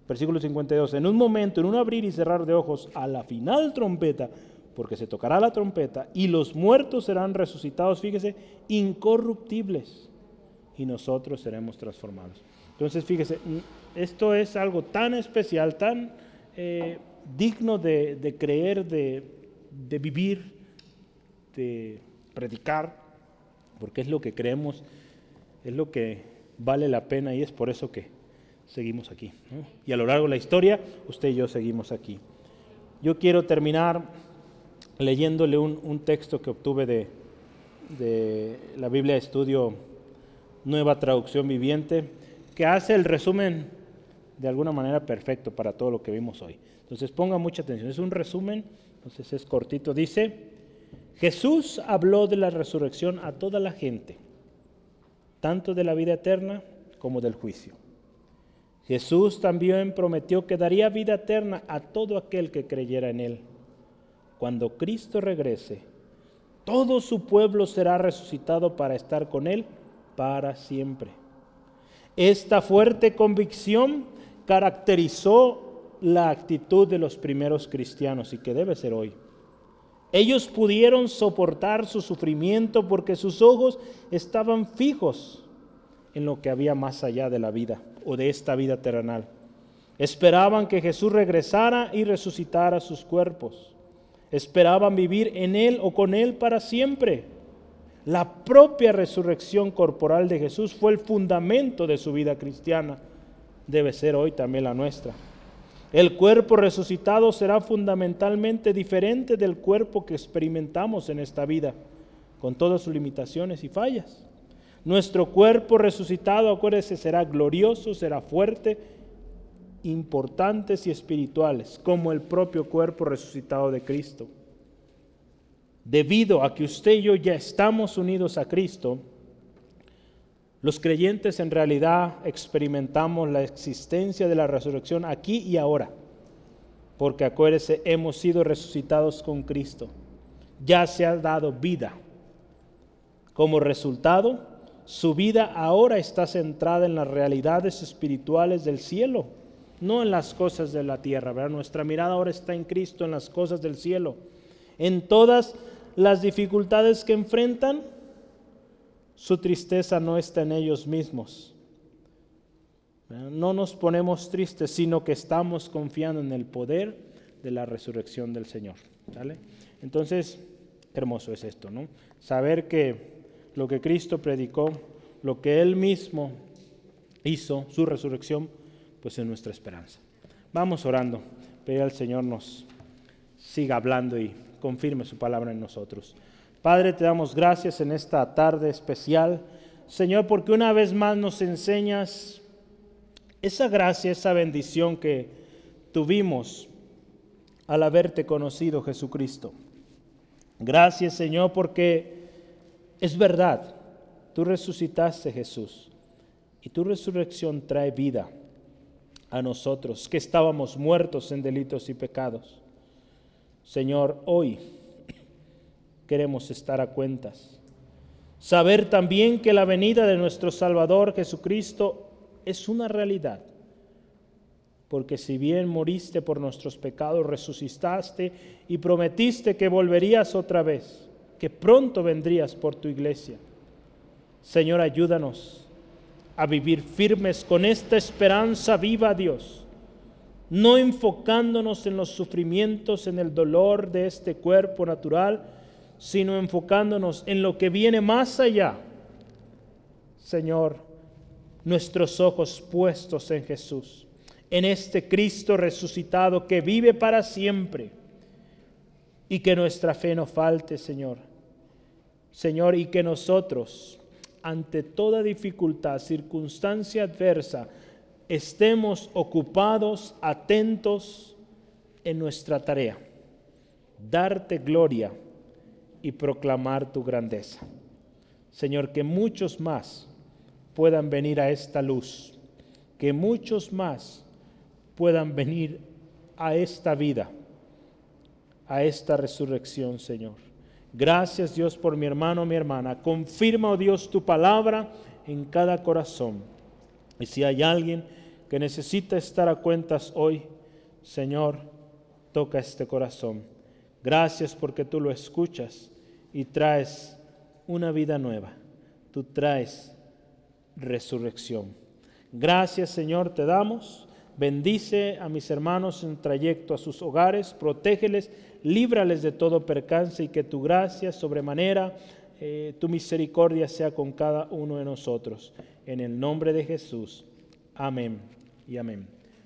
Versículo 52, en un momento, en un abrir y cerrar de ojos, a la final trompeta, porque se tocará la trompeta y los muertos serán resucitados, fíjese, incorruptibles, y nosotros seremos transformados. Entonces, fíjese, esto es algo tan especial, tan eh, digno de, creer, de, de vivir, de predicar, porque es lo que creemos, es lo que vale la pena y es por eso que seguimos aquí. Y a lo largo de la historia, usted y yo seguimos aquí. Yo quiero terminar leyéndole un, texto que obtuve de, de, la Biblia de Estudio Nueva Traducción Viviente, que hace el resumen de alguna manera perfecto para todo lo que vimos hoy. Entonces ponga mucha atención, es un resumen, entonces es cortito. Dice, Jesús habló de la resurrección a toda la gente, tanto de la vida eterna como del juicio. Jesús también prometió que daría vida eterna a todo aquel que creyera en él cuando Cristo regrese, todo su pueblo será resucitado para estar con Él para siempre. Esta fuerte convicción caracterizó la actitud de los primeros cristianos y que debe ser hoy. Ellos pudieron soportar su sufrimiento porque sus ojos estaban fijos en lo que había más allá de la vida o de esta vida terrenal. Esperaban que Jesús regresara y resucitara sus cuerpos esperaban vivir en Él o con Él para siempre. La propia resurrección corporal de Jesús fue el fundamento de su vida cristiana. Debe ser hoy también la nuestra. El cuerpo resucitado será fundamentalmente diferente del cuerpo que experimentamos en esta vida, con todas sus limitaciones y fallas. Nuestro cuerpo resucitado, acuérdese, será glorioso, será fuerte importantes y espirituales, como el propio cuerpo resucitado de Cristo. Debido a que usted y yo ya estamos unidos a Cristo, los creyentes en realidad experimentamos la existencia de la resurrección aquí y ahora, porque acuérdese, hemos sido resucitados con Cristo. Ya se ha dado vida. Como resultado, su vida ahora está centrada en las realidades espirituales del cielo no en las cosas de la tierra. Nuestra mirada ahora está en Cristo, en las cosas del cielo. En todas las dificultades que enfrentan, su tristeza no está en ellos mismos. No nos ponemos tristes, sino que estamos confiando en el poder de la resurrección del Señor. Entonces, hermoso es esto, ¿no? Saber que lo que Cristo predicó, lo que Él mismo hizo, su resurrección, pues es nuestra esperanza. Vamos orando, pedir al Señor nos siga hablando y confirme su palabra en nosotros. Padre, te damos gracias en esta tarde especial, Señor, porque una vez más nos enseñas esa gracia, esa bendición que tuvimos al haberte conocido, Jesucristo. Gracias, Señor, porque es verdad, tú resucitaste, Jesús, y tu resurrección trae vida a nosotros, que estábamos muertos en delitos y pecados. Señor, hoy queremos estar a cuentas. Saber también que la venida de nuestro Salvador Jesucristo es una realidad. Porque si bien moriste por nuestros pecados, resucitaste y prometiste que volverías otra vez, que pronto vendrías por tu iglesia. Señor, ayúdanos a vivir firmes con esta esperanza viva, Dios, no enfocándonos en los sufrimientos, en el dolor de este cuerpo natural, sino enfocándonos en lo que viene más allá. Señor, nuestros ojos puestos en Jesús, en este Cristo resucitado que vive para siempre y que nuestra fe no falte, Señor. Señor, y que nosotros ante toda dificultad, circunstancia adversa, estemos ocupados, atentos en nuestra tarea, darte gloria y proclamar tu grandeza. Señor, que muchos más puedan venir a esta luz, que muchos más puedan venir a esta vida, a esta resurrección, Señor. Gracias Dios por mi hermano, mi hermana. Confirma, oh Dios, tu palabra en cada corazón. Y si hay alguien que necesita estar a cuentas hoy, Señor, toca este corazón. Gracias porque tú lo escuchas y traes una vida nueva. Tú traes resurrección. Gracias Señor te damos. Bendice a mis hermanos en trayecto a sus hogares, protégeles líbrales de todo percance y que tu gracia sobremanera, eh, tu misericordia sea con cada uno de nosotros. En el nombre de Jesús. Amén y amén.